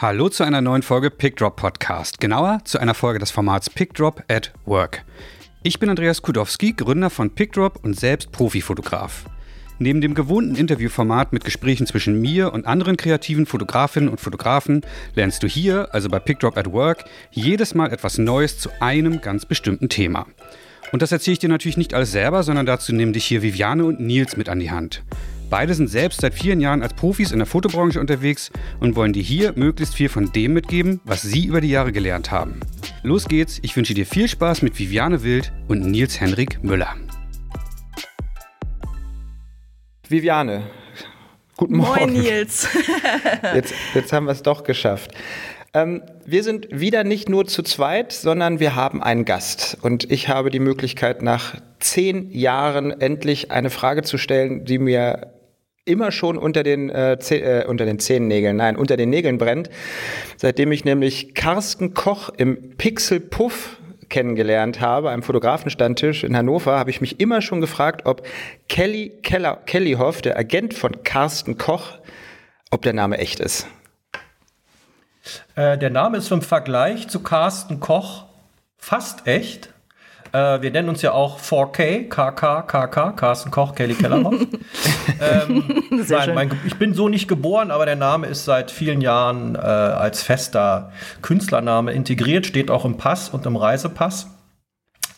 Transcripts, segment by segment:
Hallo zu einer neuen Folge PickDrop Podcast, genauer zu einer Folge des Formats PickDrop at Work. Ich bin Andreas Kudowski, Gründer von PickDrop und selbst Profifotograf. Neben dem gewohnten Interviewformat mit Gesprächen zwischen mir und anderen kreativen Fotografinnen und Fotografen lernst du hier, also bei PickDrop at Work, jedes Mal etwas Neues zu einem ganz bestimmten Thema. Und das erzähle ich dir natürlich nicht alles selber, sondern dazu nehmen dich hier Viviane und Nils mit an die Hand. Beide sind selbst seit vielen Jahren als Profis in der Fotobranche unterwegs und wollen dir hier möglichst viel von dem mitgeben, was sie über die Jahre gelernt haben. Los geht's, ich wünsche dir viel Spaß mit Viviane Wild und Nils Henrik Müller. Viviane, guten Morgen. Moin Nils. jetzt, jetzt haben wir es doch geschafft. Ähm, wir sind wieder nicht nur zu zweit, sondern wir haben einen Gast. Und ich habe die Möglichkeit, nach zehn Jahren endlich eine Frage zu stellen, die mir immer schon unter den, äh, äh, unter den Zehennägeln, nein, unter den Nägeln brennt. Seitdem ich nämlich Carsten Koch im Pixel Puff kennengelernt habe, einem Fotografenstandtisch in Hannover, habe ich mich immer schon gefragt, ob Kelly Keller, Kellyhoff, der Agent von Carsten Koch, ob der Name echt ist. Äh, der Name ist im Vergleich zu Carsten Koch fast echt. Äh, wir nennen uns ja auch 4K, KK, KK, Carsten Koch, Kelly Kellerhoff. ähm, nein, mein, ich bin so nicht geboren, aber der Name ist seit vielen Jahren äh, als fester Künstlername integriert, steht auch im Pass und im Reisepass.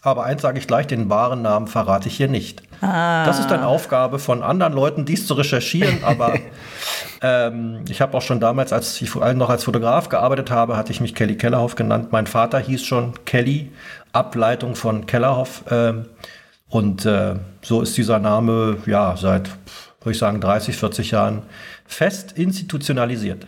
Aber eins sage ich gleich, den wahren Namen verrate ich hier nicht. Ah. Das ist dann Aufgabe von anderen Leuten, dies zu recherchieren. Aber ähm, ich habe auch schon damals, als ich vor allem noch als Fotograf gearbeitet habe, hatte ich mich Kelly Kellerhoff genannt. Mein Vater hieß schon Kelly, Ableitung von Kellerhoff. Ähm, und äh, so ist dieser Name ja seit, würde ich sagen, 30, 40 Jahren fest institutionalisiert.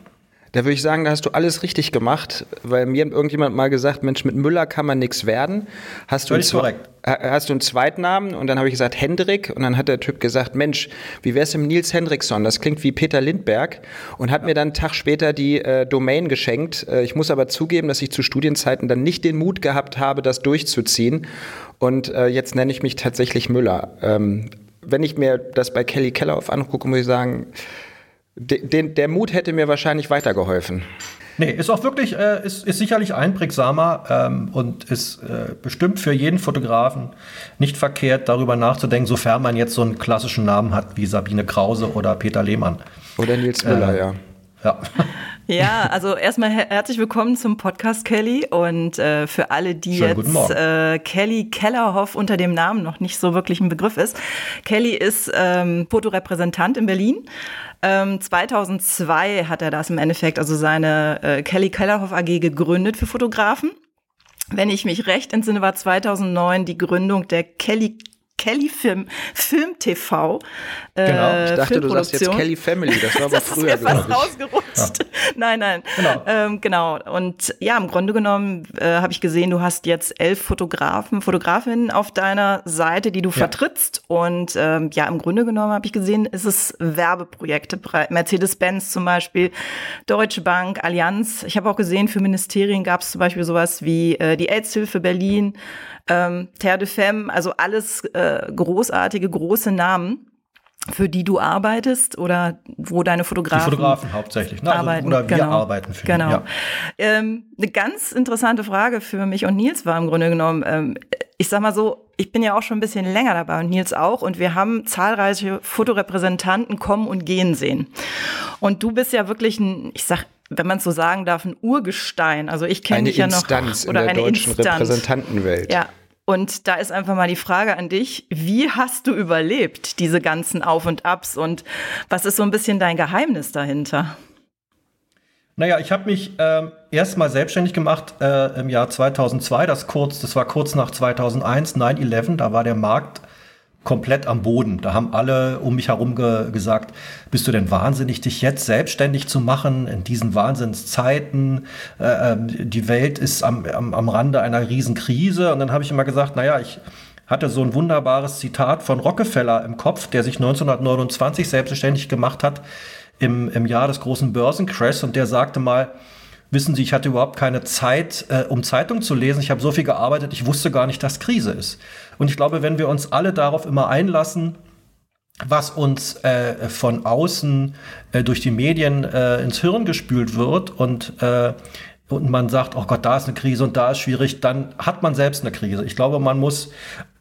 Da würde ich sagen, da hast du alles richtig gemacht, weil mir irgendjemand mal gesagt, Mensch, mit Müller kann man nichts werden. Hast du, einen, korrekt. hast du einen Zweitnamen? Und dann habe ich gesagt, Hendrik. Und dann hat der Typ gesagt, Mensch, wie wär's im Nils Hendrickson? Das klingt wie Peter Lindberg. Und hat ja. mir dann einen Tag später die äh, Domain geschenkt. Äh, ich muss aber zugeben, dass ich zu Studienzeiten dann nicht den Mut gehabt habe, das durchzuziehen. Und äh, jetzt nenne ich mich tatsächlich Müller. Ähm, wenn ich mir das bei Kelly Kellerhoff angucke, muss ich sagen, den, der Mut hätte mir wahrscheinlich weitergeholfen. Nee, ist auch wirklich, äh, ist, ist sicherlich einprägsamer ähm, und ist äh, bestimmt für jeden Fotografen nicht verkehrt, darüber nachzudenken, sofern man jetzt so einen klassischen Namen hat wie Sabine Krause oder Peter Lehmann. Oder Nils Müller, äh, ja. Ja. Ja, also erstmal her herzlich willkommen zum Podcast Kelly und äh, für alle, die Schönen jetzt äh, Kelly Kellerhoff unter dem Namen noch nicht so wirklich ein Begriff ist. Kelly ist ähm, Fotorepräsentant in Berlin. Ähm, 2002 hat er das im Endeffekt, also seine äh, Kelly Kellerhoff AG gegründet für Fotografen. Wenn ich mich recht entsinne, war 2009 die Gründung der Kelly Kelly Film, Film TV. Äh, genau, ich dachte, du sagst jetzt Kelly Family, das war aber das früher, glaube ich. rausgerutscht. Ja. Nein, nein. Genau. Ähm, genau. Und ja, im Grunde genommen äh, habe ich gesehen, du hast jetzt elf Fotografen, Fotografinnen auf deiner Seite, die du ja. vertrittst. Und ähm, ja, im Grunde genommen habe ich gesehen, ist es Werbeprojekte, Mercedes-Benz zum Beispiel, Deutsche Bank, Allianz. Ich habe auch gesehen, für Ministerien gab es zum Beispiel sowas wie äh, die AIDS-Hilfe Berlin ähm, Terre de Femme, also alles äh, großartige, große Namen für die du arbeitest oder wo deine Fotografen, die Fotografen hauptsächlich ne? Also, arbeiten. oder wir genau. arbeiten für genau. Ja. Ähm, eine ganz interessante Frage für mich und Nils war im Grunde genommen, ähm, ich sag mal so, ich bin ja auch schon ein bisschen länger dabei und Nils auch und wir haben zahlreiche Fotorepräsentanten kommen und gehen sehen. Und du bist ja wirklich ein, ich sag wenn man es so sagen darf, ein Urgestein. Also ich kenne dich ja noch Instanz oder in der eine deutschen Instanz. Repräsentantenwelt. Ja. Und da ist einfach mal die Frage an dich, wie hast du überlebt, diese ganzen Auf und Abs und was ist so ein bisschen dein Geheimnis dahinter? Naja, ich habe mich äh, erst mal selbstständig gemacht äh, im Jahr 2002, das, kurz, das war kurz nach 2001, 9-11, da war der Markt komplett am Boden. Da haben alle um mich herum ge gesagt, bist du denn wahnsinnig, dich jetzt selbstständig zu machen in diesen Wahnsinnszeiten? Äh, ähm, die Welt ist am, am, am Rande einer Riesenkrise. Und dann habe ich immer gesagt, naja, ich hatte so ein wunderbares Zitat von Rockefeller im Kopf, der sich 1929 selbstständig gemacht hat im, im Jahr des großen Börsencrashs. Und der sagte mal, Wissen Sie, ich hatte überhaupt keine Zeit, äh, um Zeitung zu lesen. Ich habe so viel gearbeitet, ich wusste gar nicht, dass Krise ist. Und ich glaube, wenn wir uns alle darauf immer einlassen, was uns äh, von außen äh, durch die Medien äh, ins Hirn gespült wird und, äh, und man sagt, oh Gott, da ist eine Krise und da ist schwierig, dann hat man selbst eine Krise. Ich glaube, man muss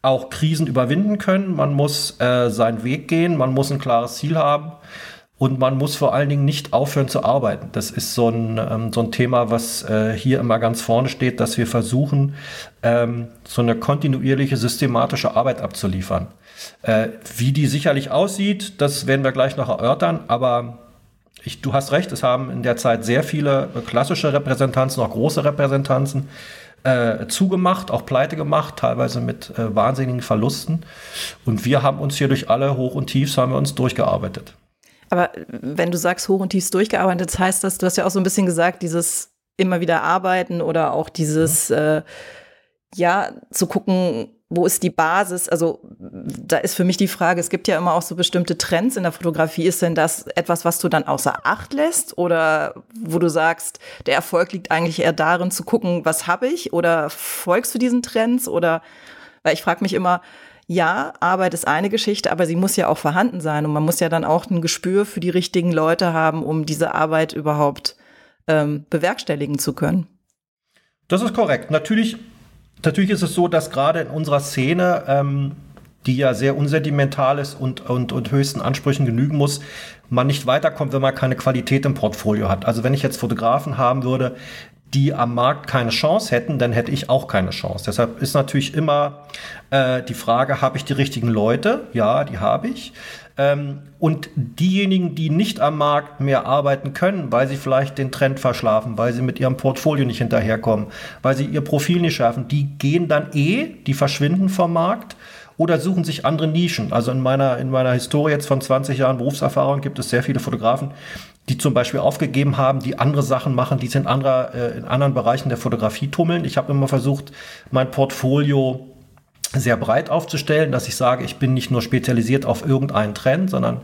auch Krisen überwinden können, man muss äh, seinen Weg gehen, man muss ein klares Ziel haben. Und man muss vor allen Dingen nicht aufhören zu arbeiten. Das ist so ein, ähm, so ein Thema, was äh, hier immer ganz vorne steht, dass wir versuchen, ähm, so eine kontinuierliche, systematische Arbeit abzuliefern. Äh, wie die sicherlich aussieht, das werden wir gleich noch erörtern, aber ich, du hast recht, es haben in der Zeit sehr viele klassische Repräsentanzen, auch große Repräsentanzen äh, zugemacht, auch pleite gemacht, teilweise mit äh, wahnsinnigen Verlusten. Und wir haben uns hier durch alle Hoch und Tiefs haben wir uns durchgearbeitet. Aber wenn du sagst, hoch und tiefs durchgearbeitet, heißt das, du hast ja auch so ein bisschen gesagt, dieses immer wieder arbeiten oder auch dieses, mhm. äh, ja, zu gucken, wo ist die Basis? Also da ist für mich die Frage, es gibt ja immer auch so bestimmte Trends in der Fotografie. Ist denn das etwas, was du dann außer Acht lässt oder wo du sagst, der Erfolg liegt eigentlich eher darin zu gucken, was habe ich oder folgst du diesen Trends oder weil ich frage mich immer, ja, Arbeit ist eine Geschichte, aber sie muss ja auch vorhanden sein und man muss ja dann auch ein Gespür für die richtigen Leute haben, um diese Arbeit überhaupt ähm, bewerkstelligen zu können. Das ist korrekt. Natürlich, natürlich ist es so, dass gerade in unserer Szene, ähm, die ja sehr unsentimental ist und, und, und höchsten Ansprüchen genügen muss, man nicht weiterkommt, wenn man keine Qualität im Portfolio hat. Also wenn ich jetzt Fotografen haben würde, die am Markt keine Chance hätten, dann hätte ich auch keine Chance. Deshalb ist natürlich immer äh, die Frage, habe ich die richtigen Leute? Ja, die habe ich. Ähm, und diejenigen, die nicht am Markt mehr arbeiten können, weil sie vielleicht den Trend verschlafen, weil sie mit ihrem Portfolio nicht hinterherkommen, weil sie ihr Profil nicht schaffen, die gehen dann eh, die verschwinden vom Markt oder suchen sich andere Nischen. Also in meiner, in meiner Historie jetzt von 20 Jahren Berufserfahrung gibt es sehr viele Fotografen, die zum Beispiel aufgegeben haben, die andere Sachen machen, die sich in, anderer, äh, in anderen Bereichen der Fotografie tummeln. Ich habe immer versucht, mein Portfolio sehr breit aufzustellen, dass ich sage, ich bin nicht nur spezialisiert auf irgendeinen Trend, sondern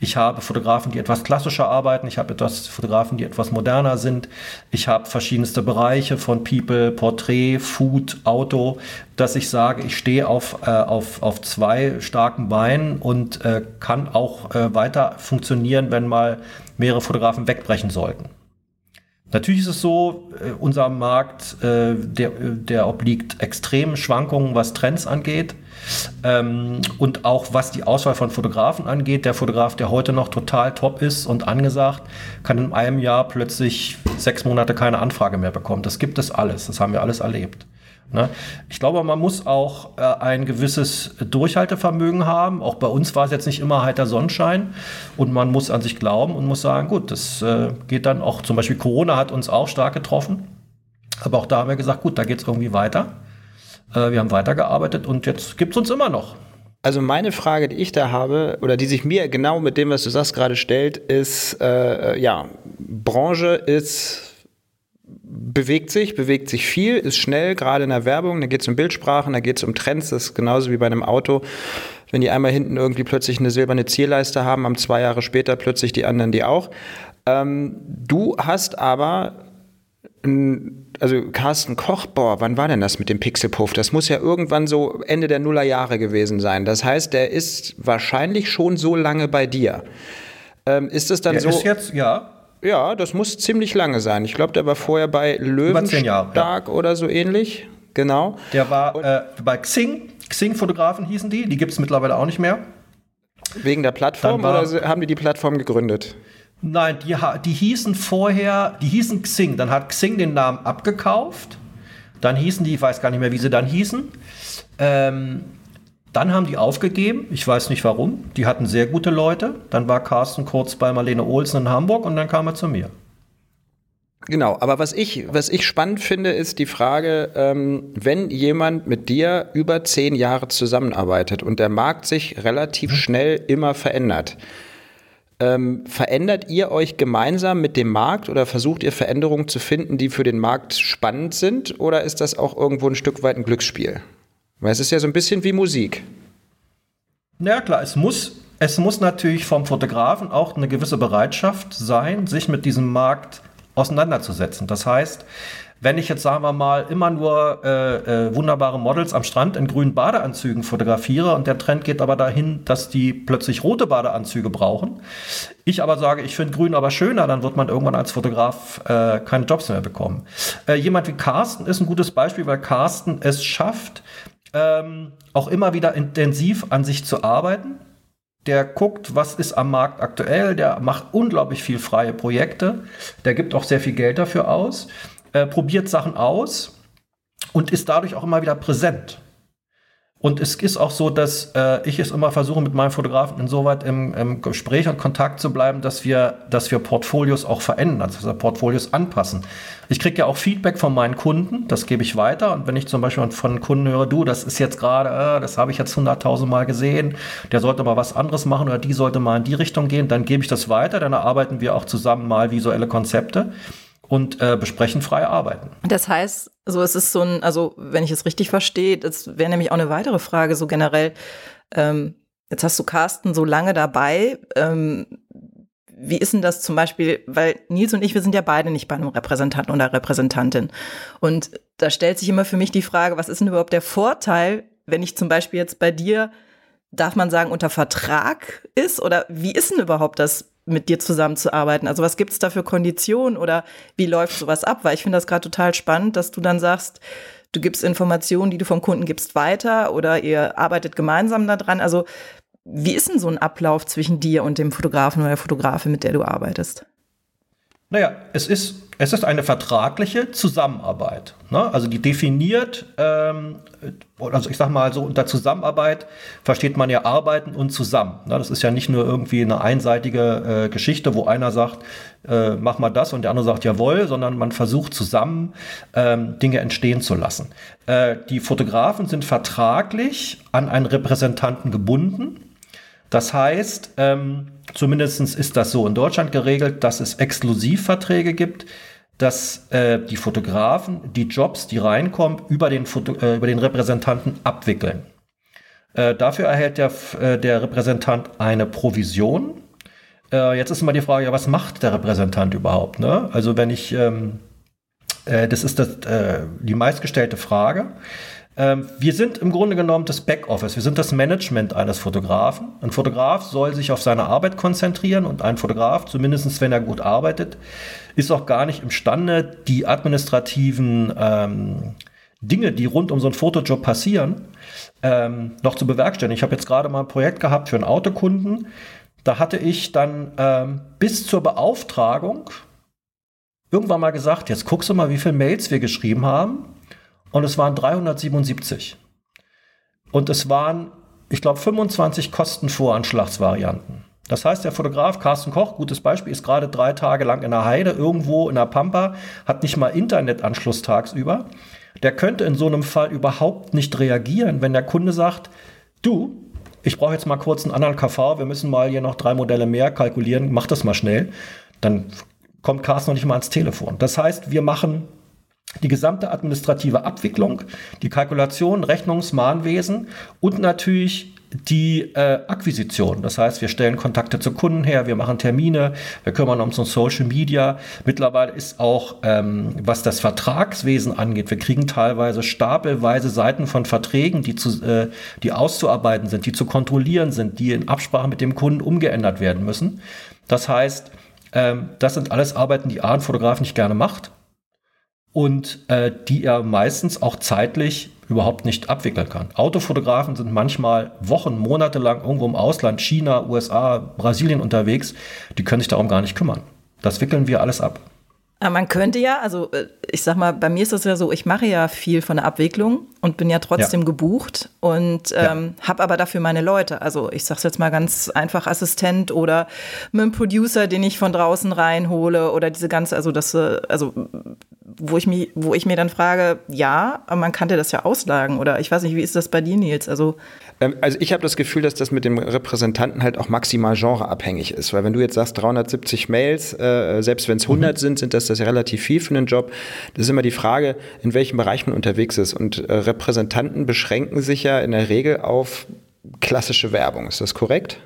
ich habe Fotografen, die etwas klassischer arbeiten. Ich habe etwas Fotografen, die etwas moderner sind. Ich habe verschiedenste Bereiche von People, Porträt, Food, Auto, dass ich sage, ich stehe auf, äh, auf, auf zwei starken Beinen und äh, kann auch äh, weiter funktionieren, wenn mal mehrere Fotografen wegbrechen sollten. Natürlich ist es so, äh, unser Markt, äh, der, der obliegt extremen Schwankungen, was Trends angeht ähm, und auch was die Auswahl von Fotografen angeht. Der Fotograf, der heute noch total top ist und angesagt, kann in einem Jahr plötzlich sechs Monate keine Anfrage mehr bekommen. Das gibt es alles, das haben wir alles erlebt. Ne? Ich glaube, man muss auch äh, ein gewisses Durchhaltevermögen haben. Auch bei uns war es jetzt nicht immer heiter Sonnenschein. Und man muss an sich glauben und muss sagen, gut, das äh, geht dann auch, zum Beispiel Corona hat uns auch stark getroffen. Aber auch da haben wir gesagt, gut, da geht es irgendwie weiter. Äh, wir haben weitergearbeitet und jetzt gibt es uns immer noch. Also meine Frage, die ich da habe, oder die sich mir genau mit dem, was du sagst, gerade stellt, ist, äh, ja, Branche ist bewegt sich, bewegt sich viel, ist schnell, gerade in der Werbung, da geht es um Bildsprachen, da geht es um Trends, das ist genauso wie bei einem Auto. Wenn die einmal hinten irgendwie plötzlich eine silberne Zierleiste haben, haben zwei Jahre später plötzlich die anderen die auch. Ähm, du hast aber, also Carsten Koch, boah, wann war denn das mit dem Pixelpuff? Das muss ja irgendwann so Ende der Nullerjahre gewesen sein. Das heißt, der ist wahrscheinlich schon so lange bei dir. Ähm, ist es dann der so? Ist jetzt, ja. Ja, das muss ziemlich lange sein. Ich glaube, der war vorher bei Löwenstark ja. oder so ähnlich. Genau. Der war äh, bei Xing. Xing-Fotografen hießen die. Die gibt es mittlerweile auch nicht mehr. Wegen der Plattform war, oder haben die die Plattform gegründet? Nein, die, die hießen vorher, die hießen Xing. Dann hat Xing den Namen abgekauft. Dann hießen die, ich weiß gar nicht mehr, wie sie dann hießen. Ähm, dann haben die aufgegeben, ich weiß nicht warum. Die hatten sehr gute Leute. Dann war Carsten kurz bei Marlene Olsen in Hamburg und dann kam er zu mir. Genau, aber was ich, was ich spannend finde, ist die Frage, ähm, wenn jemand mit dir über zehn Jahre zusammenarbeitet und der Markt sich relativ mhm. schnell immer verändert, ähm, verändert ihr euch gemeinsam mit dem Markt oder versucht ihr Veränderungen zu finden, die für den Markt spannend sind oder ist das auch irgendwo ein Stück weit ein Glücksspiel? Weil es ist ja so ein bisschen wie Musik. Ja klar, es muss, es muss natürlich vom Fotografen auch eine gewisse Bereitschaft sein, sich mit diesem Markt auseinanderzusetzen. Das heißt, wenn ich jetzt, sagen wir mal, immer nur äh, äh, wunderbare Models am Strand in grünen Badeanzügen fotografiere und der Trend geht aber dahin, dass die plötzlich rote Badeanzüge brauchen, ich aber sage, ich finde grün aber schöner, dann wird man irgendwann als Fotograf äh, keine Jobs mehr bekommen. Äh, jemand wie Carsten ist ein gutes Beispiel, weil Carsten es schafft, ähm, auch immer wieder intensiv an sich zu arbeiten der guckt, was ist am Markt aktuell, der macht unglaublich viel freie Projekte, der gibt auch sehr viel Geld dafür aus äh, probiert Sachen aus und ist dadurch auch immer wieder präsent. Und es ist auch so, dass äh, ich es immer versuche, mit meinen Fotografen insoweit im, im, Gespräch und Kontakt zu bleiben, dass wir, dass wir Portfolios auch verändern, dass wir Portfolios anpassen. Ich kriege ja auch Feedback von meinen Kunden, das gebe ich weiter. Und wenn ich zum Beispiel von Kunden höre, du, das ist jetzt gerade, äh, das habe ich jetzt hunderttausend Mal gesehen, der sollte mal was anderes machen oder die sollte mal in die Richtung gehen, dann gebe ich das weiter, dann erarbeiten wir auch zusammen mal visuelle Konzepte und äh, besprechen frei arbeiten. Das heißt, so es ist so ein, also wenn ich es richtig verstehe, das wäre nämlich auch eine weitere Frage, so generell, ähm, jetzt hast du Carsten so lange dabei, ähm, wie ist denn das zum Beispiel, weil Nils und ich, wir sind ja beide nicht bei einem Repräsentanten oder Repräsentantin. Und da stellt sich immer für mich die Frage, was ist denn überhaupt der Vorteil, wenn ich zum Beispiel jetzt bei dir, darf man sagen, unter Vertrag ist? Oder wie ist denn überhaupt das mit dir zusammenzuarbeiten? Also was gibt es da für Konditionen oder wie läuft sowas ab? Weil ich finde das gerade total spannend, dass du dann sagst, du gibst Informationen, die du vom Kunden gibst, weiter oder ihr arbeitet gemeinsam daran. Also wie ist denn so ein Ablauf zwischen dir und dem Fotografen oder der Fotografin, mit der du arbeitest? Naja, es ist, es ist eine vertragliche Zusammenarbeit. Ne? Also die definiert, ähm, also ich sag mal so, unter Zusammenarbeit versteht man ja Arbeiten und zusammen. Ne? Das ist ja nicht nur irgendwie eine einseitige äh, Geschichte, wo einer sagt, äh, mach mal das und der andere sagt jawohl, sondern man versucht zusammen ähm, Dinge entstehen zu lassen. Äh, die Fotografen sind vertraglich an einen Repräsentanten gebunden. Das heißt, ähm, zumindest ist das so in Deutschland geregelt, dass es Exklusivverträge gibt, dass äh, die Fotografen die Jobs, die reinkommen, über den, Foto, äh, über den Repräsentanten abwickeln. Äh, dafür erhält der, äh, der Repräsentant eine Provision. Äh, jetzt ist immer die Frage, ja, was macht der Repräsentant überhaupt? Ne? Also wenn ich, ähm, äh, das ist das, die meistgestellte Frage. Ähm, wir sind im Grunde genommen das Backoffice, wir sind das Management eines Fotografen. Ein Fotograf soll sich auf seine Arbeit konzentrieren und ein Fotograf, zumindest wenn er gut arbeitet, ist auch gar nicht imstande, die administrativen ähm, Dinge, die rund um so einen Fotojob passieren, ähm, noch zu bewerkstelligen. Ich habe jetzt gerade mal ein Projekt gehabt für einen Autokunden. Da hatte ich dann ähm, bis zur Beauftragung irgendwann mal gesagt, jetzt guckst du mal, wie viele Mails wir geschrieben haben und es waren 377. Und es waren, ich glaube, 25 Kostenvoranschlagsvarianten. Das heißt, der Fotograf Carsten Koch, gutes Beispiel, ist gerade drei Tage lang in der Heide, irgendwo in der Pampa, hat nicht mal Internetanschluss tagsüber. Der könnte in so einem Fall überhaupt nicht reagieren, wenn der Kunde sagt, du, ich brauche jetzt mal kurz einen anderen KV, wir müssen mal hier noch drei Modelle mehr kalkulieren, mach das mal schnell. Dann kommt Carsten noch nicht mal ans Telefon. Das heißt, wir machen die gesamte administrative Abwicklung, die Kalkulation, Rechnungsmahnwesen und natürlich die äh, Akquisition. Das heißt, wir stellen Kontakte zu Kunden her, wir machen Termine, wir kümmern uns um Social Media. Mittlerweile ist auch, ähm, was das Vertragswesen angeht, wir kriegen teilweise stapelweise Seiten von Verträgen, die, zu, äh, die auszuarbeiten sind, die zu kontrollieren sind, die in Absprache mit dem Kunden umgeändert werden müssen. Das heißt, ähm, das sind alles Arbeiten, die A, ein Fotograf nicht gerne macht und äh, die er meistens auch zeitlich überhaupt nicht abwickeln kann. Autofotografen sind manchmal Wochen, Monate lang irgendwo im Ausland, China, USA, Brasilien unterwegs, die können sich darum gar nicht kümmern. Das wickeln wir alles ab. Aber man könnte ja, also äh, ich sag mal, bei mir ist das ja so, ich mache ja viel von der Abwicklung und bin ja trotzdem ja. gebucht und ähm, ja. habe aber dafür meine Leute. Also ich sag's jetzt mal ganz einfach Assistent oder mit einem Producer, den ich von draußen reinhole oder diese ganze, also das, äh, also wo ich mich, wo ich mir dann frage, ja, aber man kannte das ja auslagen oder ich weiß nicht, wie ist das bei dir, Nils? Also also ich habe das Gefühl, dass das mit dem Repräsentanten halt auch maximal genreabhängig ist, weil wenn du jetzt sagst 370 Mails, äh, selbst wenn es 100 mhm. sind, sind das, das relativ viel für einen Job. Das ist immer die Frage, in welchem Bereich man unterwegs ist und äh, Repräsentanten beschränken sich ja in der Regel auf klassische Werbung. Ist das korrekt?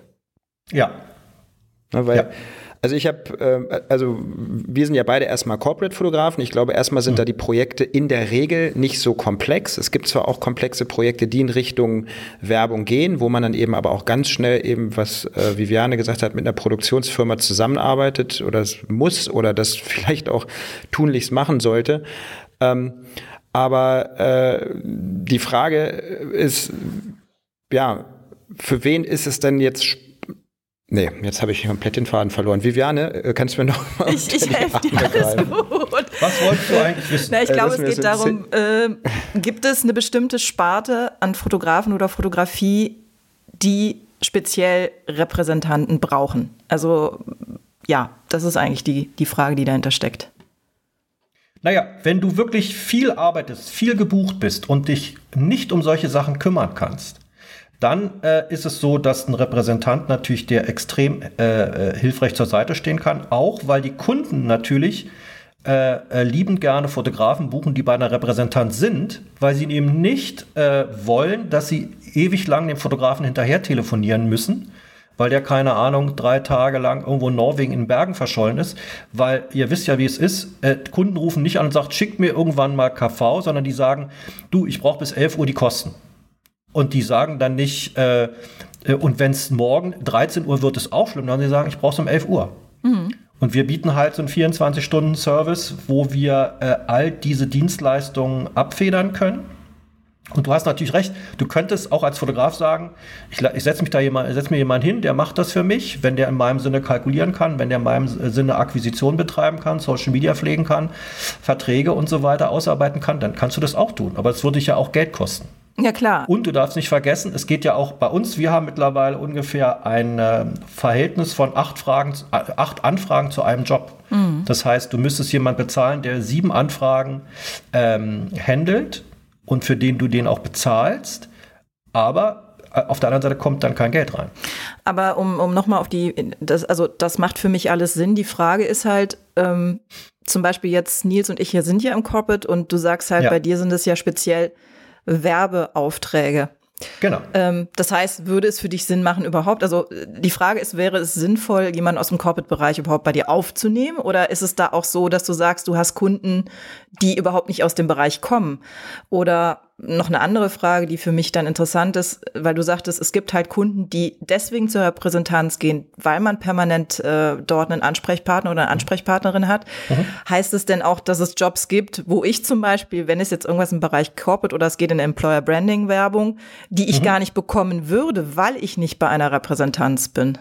Ja. Na, weil ja Also ich habe, äh, also wir sind ja beide erstmal Corporate-Fotografen. Ich glaube, erstmal sind mhm. da die Projekte in der Regel nicht so komplex. Es gibt zwar auch komplexe Projekte, die in Richtung Werbung gehen, wo man dann eben aber auch ganz schnell eben, was äh, Viviane gesagt hat, mit einer Produktionsfirma zusammenarbeitet oder muss oder das vielleicht auch tunlichst machen sollte. Ähm, aber äh, die Frage ist, ja, für wen ist es denn jetzt Nee, jetzt habe ich komplett den Faden verloren. Viviane, äh, kannst du mir noch mal Ich, ich helfe dir, alles gut. Was wolltest du eigentlich wissen? Na, ich äh, glaube, es geht darum, äh, gibt es eine bestimmte Sparte an Fotografen oder Fotografie, die speziell Repräsentanten brauchen? Also ja, das ist eigentlich die, die Frage, die dahinter steckt. Naja, wenn du wirklich viel arbeitest, viel gebucht bist und dich nicht um solche Sachen kümmern kannst, dann äh, ist es so, dass ein Repräsentant natürlich der extrem äh, äh, hilfreich zur Seite stehen kann, auch weil die Kunden natürlich äh, äh liebend gerne Fotografen buchen, die bei einer Repräsentant sind, weil sie eben nicht äh, wollen, dass sie ewig lang dem Fotografen hinterher telefonieren müssen, weil der, keine Ahnung, drei Tage lang irgendwo in Norwegen in Bergen verschollen ist. Weil ihr wisst ja, wie es ist. Kunden rufen nicht an und sagen, schickt mir irgendwann mal KV, sondern die sagen, du, ich brauche bis 11 Uhr die Kosten. Und die sagen dann nicht, äh, äh und wenn es morgen 13 Uhr wird, ist auch schlimm, dann sie sagen, ich brauche es um 11 Uhr. Mhm. Und wir bieten halt so einen 24-Stunden-Service, wo wir äh, all diese Dienstleistungen abfedern können. Und du hast natürlich recht, du könntest auch als Fotograf sagen, ich, ich setze mich da jemand, setz mir jemanden hin, der macht das für mich, wenn der in meinem Sinne kalkulieren kann, wenn der in meinem Sinne Akquisition betreiben kann, Social Media pflegen kann, Verträge und so weiter ausarbeiten kann, dann kannst du das auch tun. Aber es würde dich ja auch Geld kosten. Ja, klar. Und du darfst nicht vergessen, es geht ja auch bei uns, wir haben mittlerweile ungefähr ein äh, Verhältnis von acht, Fragen, äh, acht Anfragen zu einem Job. Mhm. Das heißt, du müsstest jemanden bezahlen, der sieben Anfragen ähm, handelt und für den du den auch bezahlst. Aber äh, auf der anderen Seite kommt dann kein Geld rein. Aber um, um nochmal auf die, das, also das macht für mich alles Sinn. Die Frage ist halt, ähm, zum Beispiel jetzt Nils und ich hier sind ja im Corporate und du sagst halt, ja. bei dir sind es ja speziell Werbeaufträge. Genau. Ähm, das heißt, würde es für dich Sinn machen überhaupt? Also die Frage ist, wäre es sinnvoll, jemanden aus dem Corporate-Bereich überhaupt bei dir aufzunehmen? Oder ist es da auch so, dass du sagst, du hast Kunden, die überhaupt nicht aus dem Bereich kommen? Oder noch eine andere Frage, die für mich dann interessant ist, weil du sagtest, es gibt halt Kunden, die deswegen zur Repräsentanz gehen, weil man permanent äh, dort einen Ansprechpartner oder eine Ansprechpartnerin hat. Mhm. Heißt es denn auch, dass es Jobs gibt, wo ich zum Beispiel, wenn es jetzt irgendwas im Bereich Corporate oder es geht in Employer Branding Werbung, die ich mhm. gar nicht bekommen würde, weil ich nicht bei einer Repräsentanz bin?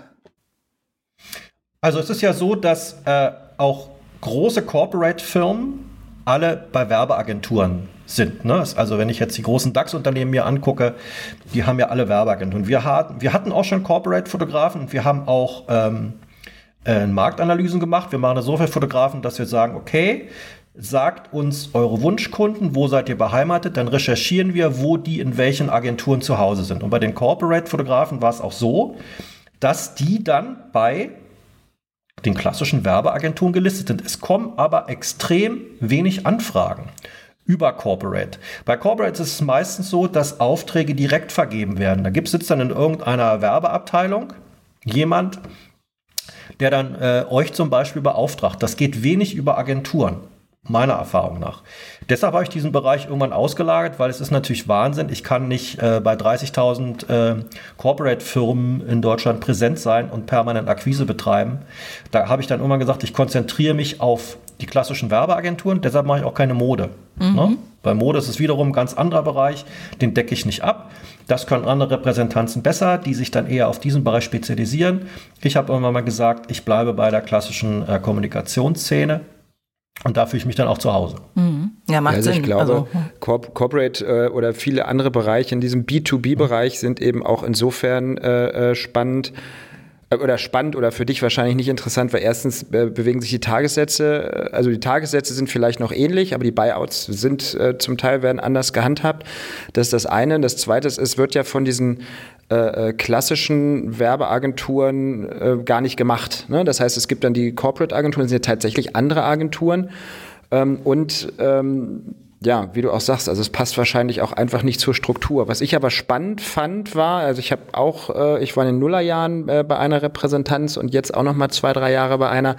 Also es ist ja so, dass äh, auch große Corporate-Firmen alle bei Werbeagenturen sind. Ne? Also wenn ich jetzt die großen DAX-Unternehmen mir angucke, die haben ja alle Werbeagenturen. Wir, hatten, wir hatten auch schon Corporate-Fotografen und wir haben auch ähm, äh, Marktanalysen gemacht. Wir machen da so viele Fotografen, dass wir sagen, okay, sagt uns eure Wunschkunden, wo seid ihr beheimatet, dann recherchieren wir, wo die in welchen Agenturen zu Hause sind. Und bei den Corporate-Fotografen war es auch so, dass die dann bei den klassischen Werbeagenturen gelistet sind. Es kommen aber extrem wenig Anfragen über Corporate. Bei Corporate ist es meistens so, dass Aufträge direkt vergeben werden. Da gibt es dann in irgendeiner Werbeabteilung jemand, der dann äh, euch zum Beispiel beauftragt. Das geht wenig über Agenturen meiner Erfahrung nach. Deshalb habe ich diesen Bereich irgendwann ausgelagert, weil es ist natürlich Wahnsinn. Ich kann nicht äh, bei 30.000 äh, Corporate-Firmen in Deutschland präsent sein und permanent Akquise betreiben. Da habe ich dann irgendwann gesagt, ich konzentriere mich auf die klassischen Werbeagenturen, deshalb mache ich auch keine Mode. Mhm. Ne? Bei Mode ist es wiederum ein ganz anderer Bereich, den decke ich nicht ab. Das können andere Repräsentanzen besser, die sich dann eher auf diesen Bereich spezialisieren. Ich habe irgendwann mal gesagt, ich bleibe bei der klassischen äh, Kommunikationsszene und da fühle ich mich dann auch zu Hause. Mhm. Ja, macht also Sinn. Ich glaube, also, Corp Corporate äh, oder viele andere Bereiche in diesem B2B-Bereich mhm. sind eben auch insofern äh, äh, spannend oder spannend oder für dich wahrscheinlich nicht interessant, weil erstens äh, bewegen sich die Tagessätze, äh, also die Tagessätze sind vielleicht noch ähnlich, aber die Buyouts sind äh, zum Teil werden anders gehandhabt. Das ist das eine. Das zweite ist, es wird ja von diesen äh, äh, klassischen Werbeagenturen gar nicht gemacht. Ne? Das heißt, es gibt dann die Corporate-Agenturen, sind ja tatsächlich andere Agenturen. Ähm, und ähm, ja, wie du auch sagst, also es passt wahrscheinlich auch einfach nicht zur Struktur. Was ich aber spannend fand, war, also ich habe auch, äh, ich war in den Nullerjahren äh, bei einer Repräsentanz und jetzt auch noch mal zwei, drei Jahre bei einer,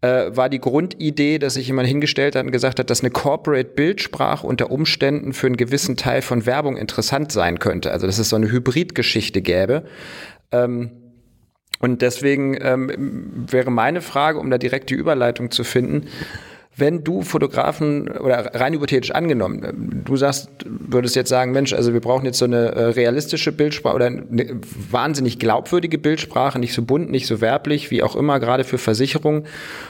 äh, war die Grundidee, dass sich jemand hingestellt hat und gesagt hat, dass eine Corporate Bildsprache unter Umständen für einen gewissen Teil von Werbung interessant sein könnte. Also dass es so eine Hybridgeschichte gäbe. Ähm, und deswegen ähm, wäre meine Frage, um da direkt die Überleitung zu finden, wenn du Fotografen oder rein hypothetisch angenommen, du sagst, würdest jetzt sagen, Mensch, also wir brauchen jetzt so eine äh, realistische Bildsprache oder eine wahnsinnig glaubwürdige Bildsprache, nicht so bunt, nicht so werblich, wie auch immer, gerade für Versicherungen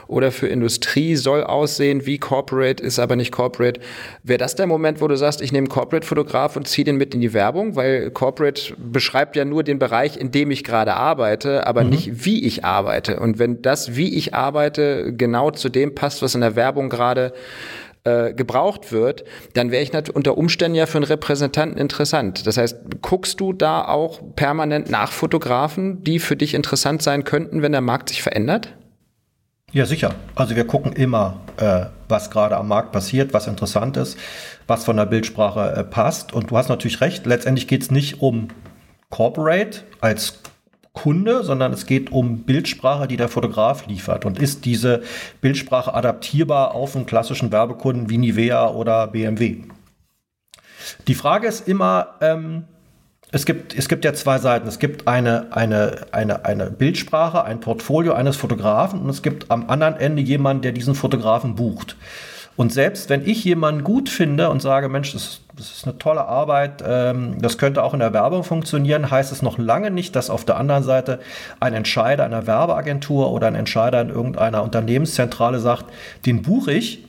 oder für Industrie soll aussehen wie Corporate, ist aber nicht Corporate. Wäre das der Moment, wo du sagst, ich nehme Corporate-Fotograf und ziehe den mit in die Werbung? Weil Corporate beschreibt ja nur den Bereich, in dem ich gerade arbeite, aber mhm. nicht wie ich arbeite. Und wenn das, wie ich arbeite, genau zu dem passt, was in der Werbung Werbung gerade äh, gebraucht wird, dann wäre ich unter Umständen ja für einen Repräsentanten interessant. Das heißt, guckst du da auch permanent nach Fotografen, die für dich interessant sein könnten, wenn der Markt sich verändert? Ja, sicher. Also wir gucken immer, äh, was gerade am Markt passiert, was interessant ist, was von der Bildsprache äh, passt. Und du hast natürlich recht, letztendlich geht es nicht um Corporate als Kunde, sondern es geht um Bildsprache, die der Fotograf liefert. Und ist diese Bildsprache adaptierbar auf einen klassischen Werbekunden wie Nivea oder BMW? Die Frage ist immer, ähm, es gibt, es gibt ja zwei Seiten. Es gibt eine, eine, eine, eine Bildsprache, ein Portfolio eines Fotografen und es gibt am anderen Ende jemanden, der diesen Fotografen bucht. Und selbst wenn ich jemanden gut finde und sage, Mensch, das, das ist eine tolle Arbeit, ähm, das könnte auch in der Werbung funktionieren, heißt es noch lange nicht, dass auf der anderen Seite ein Entscheider einer Werbeagentur oder ein Entscheider in irgendeiner Unternehmenszentrale sagt, den buche ich,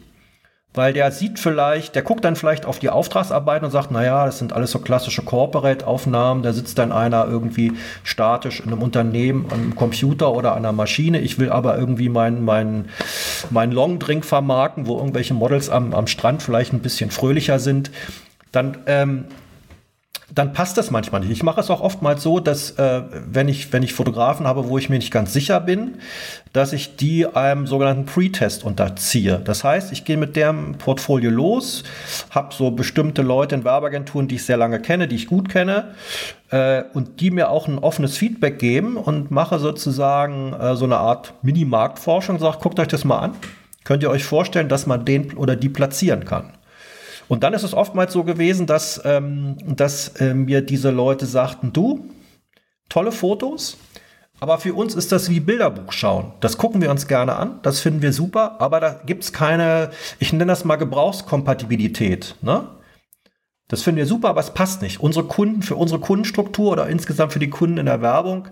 weil der sieht vielleicht, der guckt dann vielleicht auf die Auftragsarbeiten und sagt, naja, das sind alles so klassische Corporate-Aufnahmen, da sitzt dann einer irgendwie statisch in einem Unternehmen, am Computer oder an einer Maschine. Ich will aber irgendwie meinen mein, mein Longdrink vermarkten, wo irgendwelche Models am, am Strand vielleicht ein bisschen fröhlicher sind. Dann ähm, dann passt das manchmal nicht. Ich mache es auch oftmals so, dass äh, wenn, ich, wenn ich Fotografen habe, wo ich mir nicht ganz sicher bin, dass ich die einem sogenannten Pre-Test unterziehe. Das heißt, ich gehe mit dem Portfolio los, habe so bestimmte Leute in Werbeagenturen, die ich sehr lange kenne, die ich gut kenne, äh, und die mir auch ein offenes Feedback geben und mache sozusagen äh, so eine Art Mini-Marktforschung, sage, guckt euch das mal an. Könnt ihr euch vorstellen, dass man den oder die platzieren kann? Und dann ist es oftmals so gewesen, dass, ähm, dass äh, mir diese Leute sagten, du, tolle Fotos, aber für uns ist das wie Bilderbuch schauen. Das gucken wir uns gerne an, das finden wir super, aber da gibt es keine, ich nenne das mal Gebrauchskompatibilität. Ne? Das finden wir super, aber es passt nicht. Unsere Kunden, für unsere Kundenstruktur oder insgesamt für die Kunden in der Werbung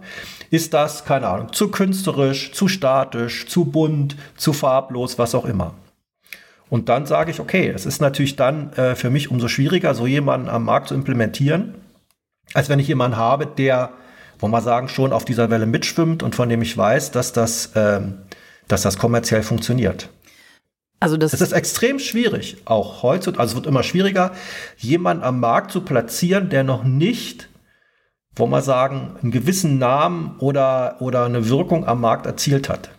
ist das, keine Ahnung, zu künstlerisch, zu statisch, zu bunt, zu farblos, was auch immer. Und dann sage ich, okay, es ist natürlich dann äh, für mich umso schwieriger, so jemanden am Markt zu implementieren, als wenn ich jemanden habe, der, wo man sagen, schon auf dieser Welle mitschwimmt und von dem ich weiß, dass das, ähm, dass das kommerziell funktioniert. Also das es ist extrem schwierig, auch heute, also es wird immer schwieriger, jemanden am Markt zu platzieren, der noch nicht, wo man sagen, einen gewissen Namen oder, oder eine Wirkung am Markt erzielt hat.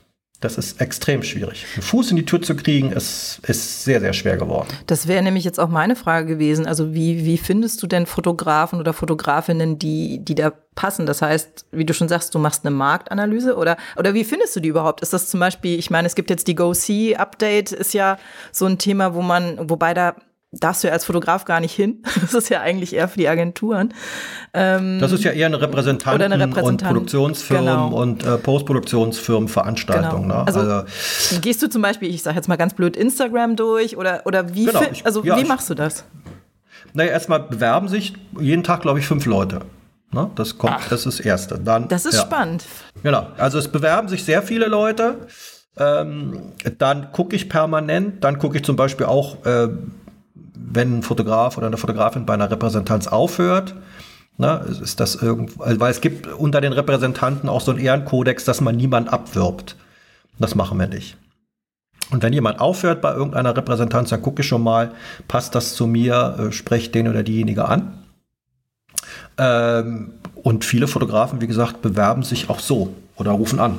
Das ist extrem schwierig. Einen Fuß in die Tür zu kriegen, ist, ist sehr, sehr schwer geworden. Das wäre nämlich jetzt auch meine Frage gewesen. Also wie, wie findest du denn Fotografen oder Fotografinnen, die, die da passen? Das heißt, wie du schon sagst, du machst eine Marktanalyse oder, oder wie findest du die überhaupt? Ist das zum Beispiel, ich meine, es gibt jetzt die Go-See-Update, ist ja so ein Thema, wo man, wobei da darfst du ja als Fotograf gar nicht hin. Das ist ja eigentlich eher für die Agenturen. Ähm, das ist ja eher eine Repräsentanten- eine Repräsentant und Produktionsfirmen genau. und äh, Postproduktionsfirmenveranstaltung. Genau. Ne? Also, also, gehst du zum Beispiel, ich sage jetzt mal ganz blöd, Instagram durch oder, oder wie, genau, ich, also, ja, wie machst du das? Naja, erstmal bewerben sich jeden Tag, glaube ich, fünf Leute. Ne? Das kommt, Ach, das ist das Erste. Dann, das ist ja. spannend. Genau. Also es bewerben sich sehr viele Leute. Ähm, dann gucke ich permanent, dann gucke ich zum Beispiel auch, äh, wenn ein Fotograf oder eine Fotografin bei einer Repräsentanz aufhört, na, ist das irgendwo, also, weil es gibt unter den Repräsentanten auch so einen Ehrenkodex, dass man niemand abwirbt. Das machen wir nicht. Und wenn jemand aufhört bei irgendeiner Repräsentanz, dann gucke ich schon mal, passt das zu mir, äh, spreche den oder diejenige an. Ähm, und viele Fotografen, wie gesagt, bewerben sich auch so oder rufen an.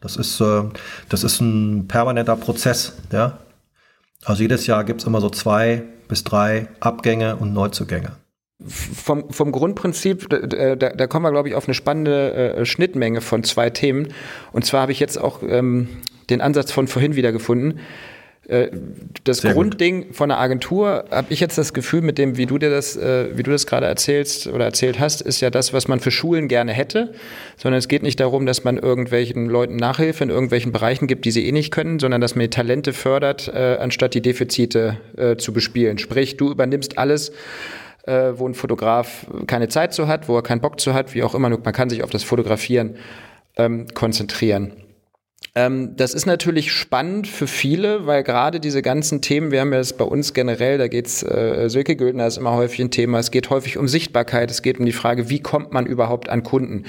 Das ist, äh, das ist ein permanenter Prozess. Ja? Also jedes Jahr gibt es immer so zwei bis drei Abgänge und Neuzugänge. Vom, vom Grundprinzip, da, da, kommen wir, glaube ich, auf eine spannende äh, Schnittmenge von zwei Themen. Und zwar habe ich jetzt auch ähm, den Ansatz von vorhin wieder gefunden. Äh, das Sehr Grundding gut. von einer Agentur, habe ich jetzt das Gefühl, mit dem, wie du dir das, äh, wie du das gerade erzählst oder erzählt hast, ist ja das, was man für Schulen gerne hätte, sondern es geht nicht darum, dass man irgendwelchen Leuten Nachhilfe in irgendwelchen Bereichen gibt, die sie eh nicht können, sondern dass man die Talente fördert, äh, anstatt die Defizite zu bespielen. Sprich, du übernimmst alles, wo ein Fotograf keine Zeit zu hat, wo er keinen Bock zu hat, wie auch immer, man kann sich auf das Fotografieren ähm, konzentrieren. Ähm, das ist natürlich spannend für viele, weil gerade diese ganzen Themen, wir haben ja es bei uns generell, da geht's, äh, Silke Güldner ist immer häufig ein Thema, es geht häufig um Sichtbarkeit, es geht um die Frage, wie kommt man überhaupt an Kunden?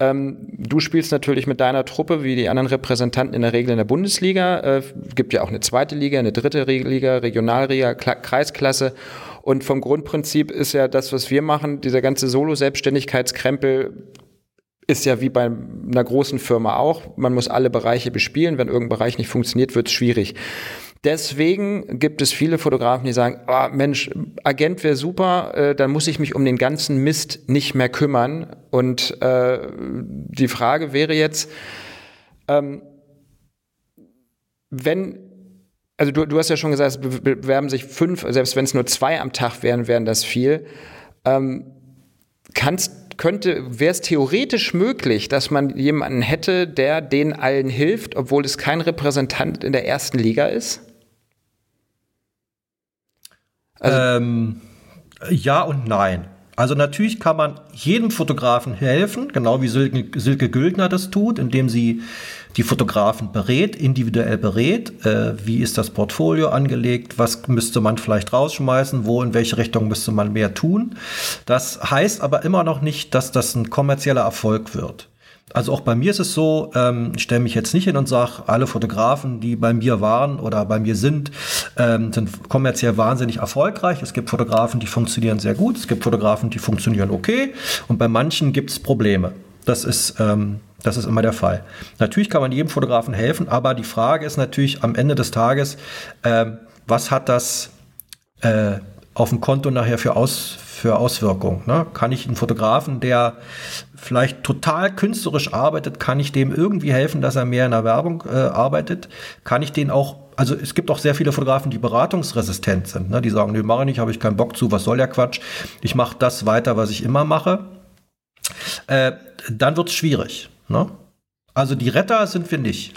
Ähm, du spielst natürlich mit deiner Truppe, wie die anderen Repräsentanten in der Regel in der Bundesliga. Äh, gibt ja auch eine zweite Liga, eine dritte Liga, Regionalliga, Kla Kreisklasse. Und vom Grundprinzip ist ja das, was wir machen, dieser ganze Solo-Selbstständigkeitskrempel ist ja wie bei einer großen Firma auch. Man muss alle Bereiche bespielen. Wenn irgendein Bereich nicht funktioniert, wird es schwierig. Deswegen gibt es viele Fotografen, die sagen, oh, Mensch, Agent wäre super, äh, dann muss ich mich um den ganzen Mist nicht mehr kümmern. Und äh, die Frage wäre jetzt, ähm, wenn, also du, du hast ja schon gesagt, es bewerben sich fünf, selbst wenn es nur zwei am Tag wären, wären das viel. Ähm, kannst könnte, wäre es theoretisch möglich, dass man jemanden hätte, der den allen hilft, obwohl es kein Repräsentant in der ersten Liga ist? Also ähm, ja und nein. Also natürlich kann man jedem Fotografen helfen, genau wie Silke, Silke Güldner das tut, indem sie die Fotografen berät, individuell berät. Äh, wie ist das Portfolio angelegt? Was müsste man vielleicht rausschmeißen? Wo, in welche Richtung müsste man mehr tun? Das heißt aber immer noch nicht, dass das ein kommerzieller Erfolg wird. Also auch bei mir ist es so, ähm, ich stelle mich jetzt nicht hin und sage, alle Fotografen, die bei mir waren oder bei mir sind, ähm, sind kommerziell wahnsinnig erfolgreich. Es gibt Fotografen, die funktionieren sehr gut, es gibt Fotografen, die funktionieren okay und bei manchen gibt es Probleme. Das ist, ähm, das ist immer der Fall. Natürlich kann man jedem Fotografen helfen, aber die Frage ist natürlich am Ende des Tages, äh, was hat das äh, auf dem Konto nachher für, Aus, für Auswirkungen? Ne? Kann ich einen Fotografen, der vielleicht total künstlerisch arbeitet, kann ich dem irgendwie helfen, dass er mehr in der Werbung äh, arbeitet? Kann ich den auch also es gibt auch sehr viele Fotografen, die beratungsresistent sind. Ne? Die sagen, nee, mache ich nicht, habe ich keinen Bock zu, was soll der Quatsch? Ich mache das weiter, was ich immer mache. Äh, dann wird es schwierig. Ne? Also die Retter sind wir nicht.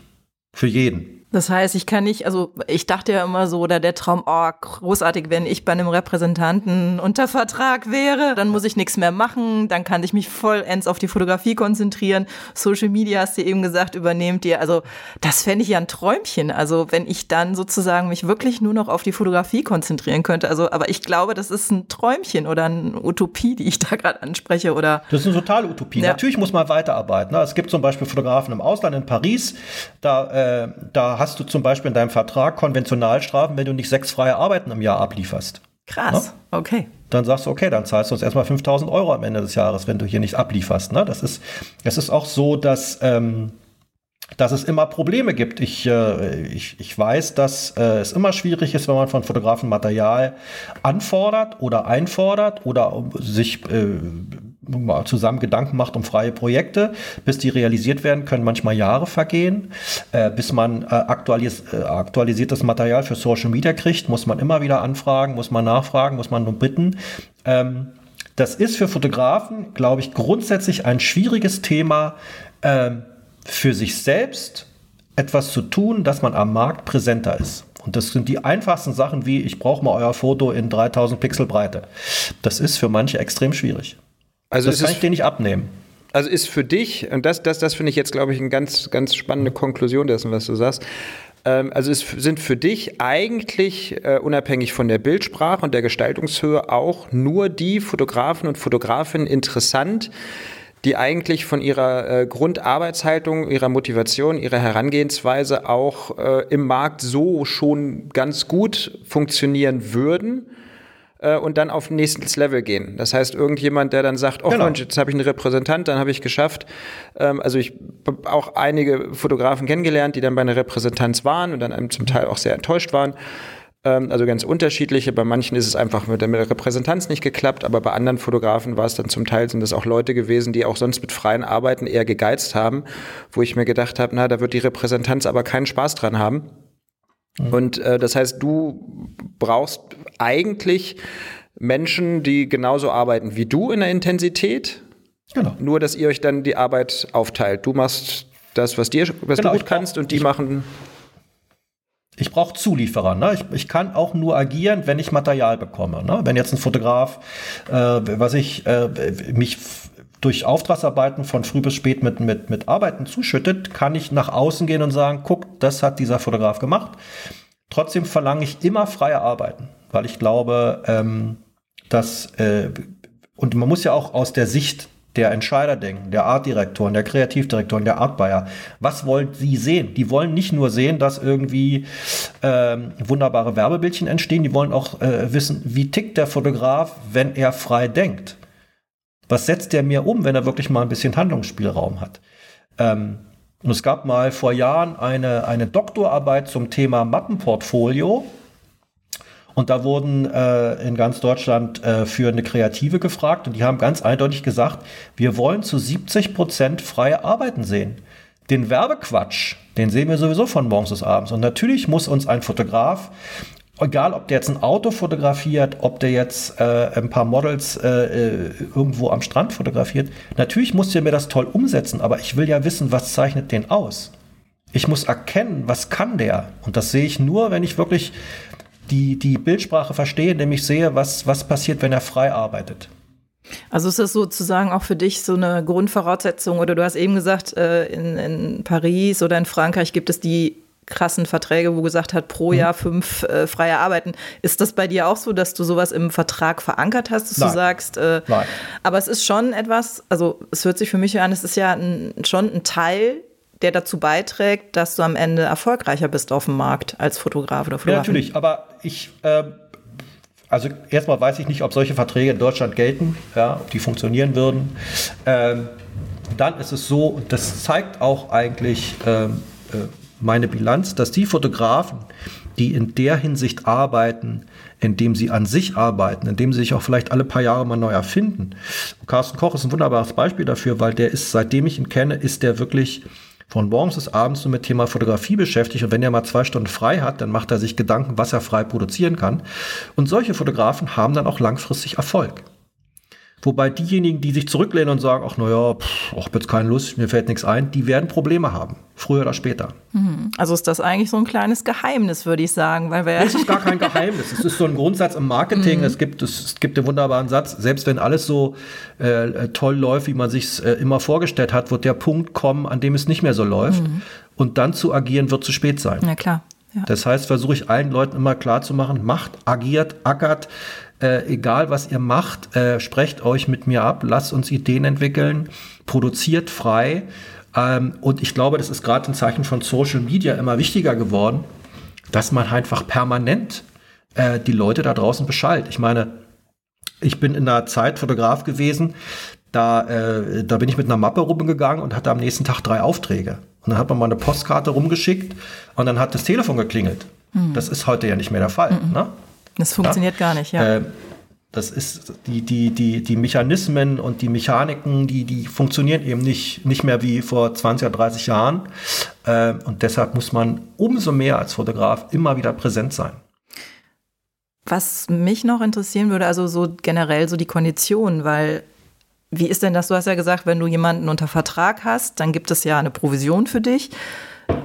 Für jeden. Das heißt, ich kann nicht, also ich dachte ja immer so, oder der Traum, oh, großartig, wenn ich bei einem Repräsentanten unter Vertrag wäre, dann muss ich nichts mehr machen, dann kann ich mich vollends auf die Fotografie konzentrieren. Social Media hast du eben gesagt, übernehmt ihr. Also das fände ich ja ein Träumchen. Also wenn ich dann sozusagen mich wirklich nur noch auf die Fotografie konzentrieren könnte. Also, aber ich glaube, das ist ein Träumchen oder eine Utopie, die ich da gerade anspreche. Oder das ist eine totale Utopie. Ja. Natürlich muss man weiterarbeiten. Ne? Es gibt zum Beispiel Fotografen im Ausland, in Paris, da, äh, da hast du zum Beispiel in deinem Vertrag Konventionalstrafen, wenn du nicht sechs freie Arbeiten im Jahr ablieferst. Krass, ne? okay. Dann sagst du, okay, dann zahlst du uns erstmal 5000 Euro am Ende des Jahres, wenn du hier nicht ablieferst. Ne? Das, ist, das ist auch so, dass, ähm, dass es immer Probleme gibt. Ich, äh, ich, ich weiß, dass äh, es immer schwierig ist, wenn man von Fotografen Material anfordert oder einfordert oder sich äh, zusammen Gedanken macht um freie Projekte, bis die realisiert werden, können manchmal Jahre vergehen. Äh, bis man äh, aktualis äh, aktualisiertes Material für Social Media kriegt, muss man immer wieder anfragen, muss man nachfragen, muss man nur bitten. Ähm, das ist für Fotografen, glaube ich, grundsätzlich ein schwieriges Thema, ähm, für sich selbst etwas zu tun, dass man am Markt präsenter ist. Und das sind die einfachsten Sachen wie, ich brauche mal euer Foto in 3000 Pixel Breite. Das ist für manche extrem schwierig. Also das kann ich dir nicht abnehmen. Also ist für dich, und das, das, das finde ich jetzt, glaube ich, eine ganz, ganz spannende Konklusion dessen, was du sagst. Ähm, also es sind für dich eigentlich, äh, unabhängig von der Bildsprache und der Gestaltungshöhe, auch nur die Fotografen und Fotografinnen interessant, die eigentlich von ihrer äh, Grundarbeitshaltung, ihrer Motivation, ihrer Herangehensweise auch äh, im Markt so schon ganz gut funktionieren würden äh, und dann auf nächstes Level gehen. Das heißt, irgendjemand, der dann sagt, oh genau. Mensch, jetzt habe ich einen Repräsentant, dann habe ich geschafft. Ähm, also ich habe auch einige Fotografen kennengelernt, die dann bei einer Repräsentanz waren und dann zum Teil auch sehr enttäuscht waren. Ähm, also ganz unterschiedliche. Bei manchen ist es einfach mit der, mit der Repräsentanz nicht geklappt, aber bei anderen Fotografen war es dann zum Teil, sind das auch Leute gewesen, die auch sonst mit freien Arbeiten eher gegeizt haben, wo ich mir gedacht habe, na, da wird die Repräsentanz aber keinen Spaß dran haben. Und äh, das heißt, du brauchst eigentlich Menschen, die genauso arbeiten wie du in der Intensität. Genau. Nur, dass ihr euch dann die Arbeit aufteilt. Du machst das, was dir, was genau, du gut kannst, und die machen ich brauche Zulieferer. Ne? Ich, ich, kann auch nur agieren, wenn ich Material bekomme. Ne? Wenn jetzt ein Fotograf, äh, was ich äh, mich durch Auftragsarbeiten von früh bis spät mit, mit, mit Arbeiten zuschüttet, kann ich nach außen gehen und sagen, guck, das hat dieser Fotograf gemacht. Trotzdem verlange ich immer freie Arbeiten, weil ich glaube, ähm, dass, äh, und man muss ja auch aus der Sicht der Entscheider denken, der Artdirektoren, der Kreativdirektoren, der Artbuyer. Was wollen sie sehen? Die wollen nicht nur sehen, dass irgendwie ähm, wunderbare Werbebildchen entstehen, die wollen auch äh, wissen, wie tickt der Fotograf, wenn er frei denkt. Was setzt der mir um, wenn er wirklich mal ein bisschen Handlungsspielraum hat? Ähm, und es gab mal vor Jahren eine, eine Doktorarbeit zum Thema Mappenportfolio und da wurden äh, in ganz Deutschland äh, führende Kreative gefragt und die haben ganz eindeutig gesagt, wir wollen zu 70 Prozent freie Arbeiten sehen. Den Werbequatsch, den sehen wir sowieso von morgens bis abends. Und natürlich muss uns ein Fotograf, egal ob der jetzt ein Auto fotografiert, ob der jetzt äh, ein paar Models äh, äh, irgendwo am Strand fotografiert, natürlich muss der mir das toll umsetzen, aber ich will ja wissen, was zeichnet den aus. Ich muss erkennen, was kann der. Und das sehe ich nur, wenn ich wirklich die, die Bildsprache verstehe, nämlich sehe, was, was passiert, wenn er frei arbeitet. Also ist das sozusagen auch für dich so eine Grundvoraussetzung? Oder du hast eben gesagt, äh, in, in Paris oder in Frankreich gibt es die krassen Verträge, wo gesagt hat, pro mhm. Jahr fünf äh, freie Arbeiten. Ist das bei dir auch so, dass du sowas im Vertrag verankert hast, dass Nein. du sagst, äh, Nein. aber es ist schon etwas, also es hört sich für mich an, es ist ja ein, schon ein Teil der dazu beiträgt, dass du am Ende erfolgreicher bist auf dem Markt als Fotograf oder Fotograf. Ja, natürlich, aber ich, äh, also erstmal weiß ich nicht, ob solche Verträge in Deutschland gelten, ja, ob die funktionieren würden. Ähm, dann ist es so, und das zeigt auch eigentlich ähm, äh, meine Bilanz, dass die Fotografen, die in der Hinsicht arbeiten, indem sie an sich arbeiten, indem sie sich auch vielleicht alle paar Jahre mal neu erfinden. Carsten Koch ist ein wunderbares Beispiel dafür, weil der ist, seitdem ich ihn kenne, ist der wirklich von morgens bis abends nur mit Thema Fotografie beschäftigt und wenn er mal zwei Stunden frei hat, dann macht er sich Gedanken, was er frei produzieren kann. Und solche Fotografen haben dann auch langfristig Erfolg. Wobei diejenigen, die sich zurücklehnen und sagen, ach naja, ich habe jetzt keine Lust, mir fällt nichts ein, die werden Probleme haben, früher oder später. Mhm. Also ist das eigentlich so ein kleines Geheimnis, würde ich sagen. Weil wir es ist gar kein Geheimnis. Es ist so ein Grundsatz im Marketing. Mhm. Es, gibt, es, gibt den wunderbaren Satz, selbst wenn alles so äh, toll läuft, wie man sich äh, immer vorgestellt hat, wird der Punkt kommen, an dem es nicht mehr so läuft. Mhm. Und dann zu agieren, wird zu spät sein. Ja, klar. Ja. Das heißt, versuche ich allen Leuten immer klar zu machen, macht, agiert, ackert, äh, egal was ihr macht, äh, sprecht euch mit mir ab, lasst uns Ideen entwickeln, produziert frei. Ähm, und ich glaube, das ist gerade ein Zeichen von Social Media immer wichtiger geworden, dass man einfach permanent äh, die Leute da draußen beschallt. Ich meine, ich bin in einer Zeit Fotograf gewesen, da, äh, da bin ich mit einer Mappe rumgegangen und hatte am nächsten Tag drei Aufträge. Und dann hat man mal eine Postkarte rumgeschickt und dann hat das Telefon geklingelt. Mhm. Das ist heute ja nicht mehr der Fall. Mhm. Ne? Das funktioniert ja? gar nicht, ja. Äh, das ist die, die, die, die Mechanismen und die Mechaniken, die, die funktionieren eben nicht, nicht mehr wie vor 20 oder 30 Jahren. Äh, und deshalb muss man umso mehr als Fotograf immer wieder präsent sein. Was mich noch interessieren würde, also so generell so die Konditionen, weil wie ist denn das? Du hast ja gesagt, wenn du jemanden unter Vertrag hast, dann gibt es ja eine Provision für dich.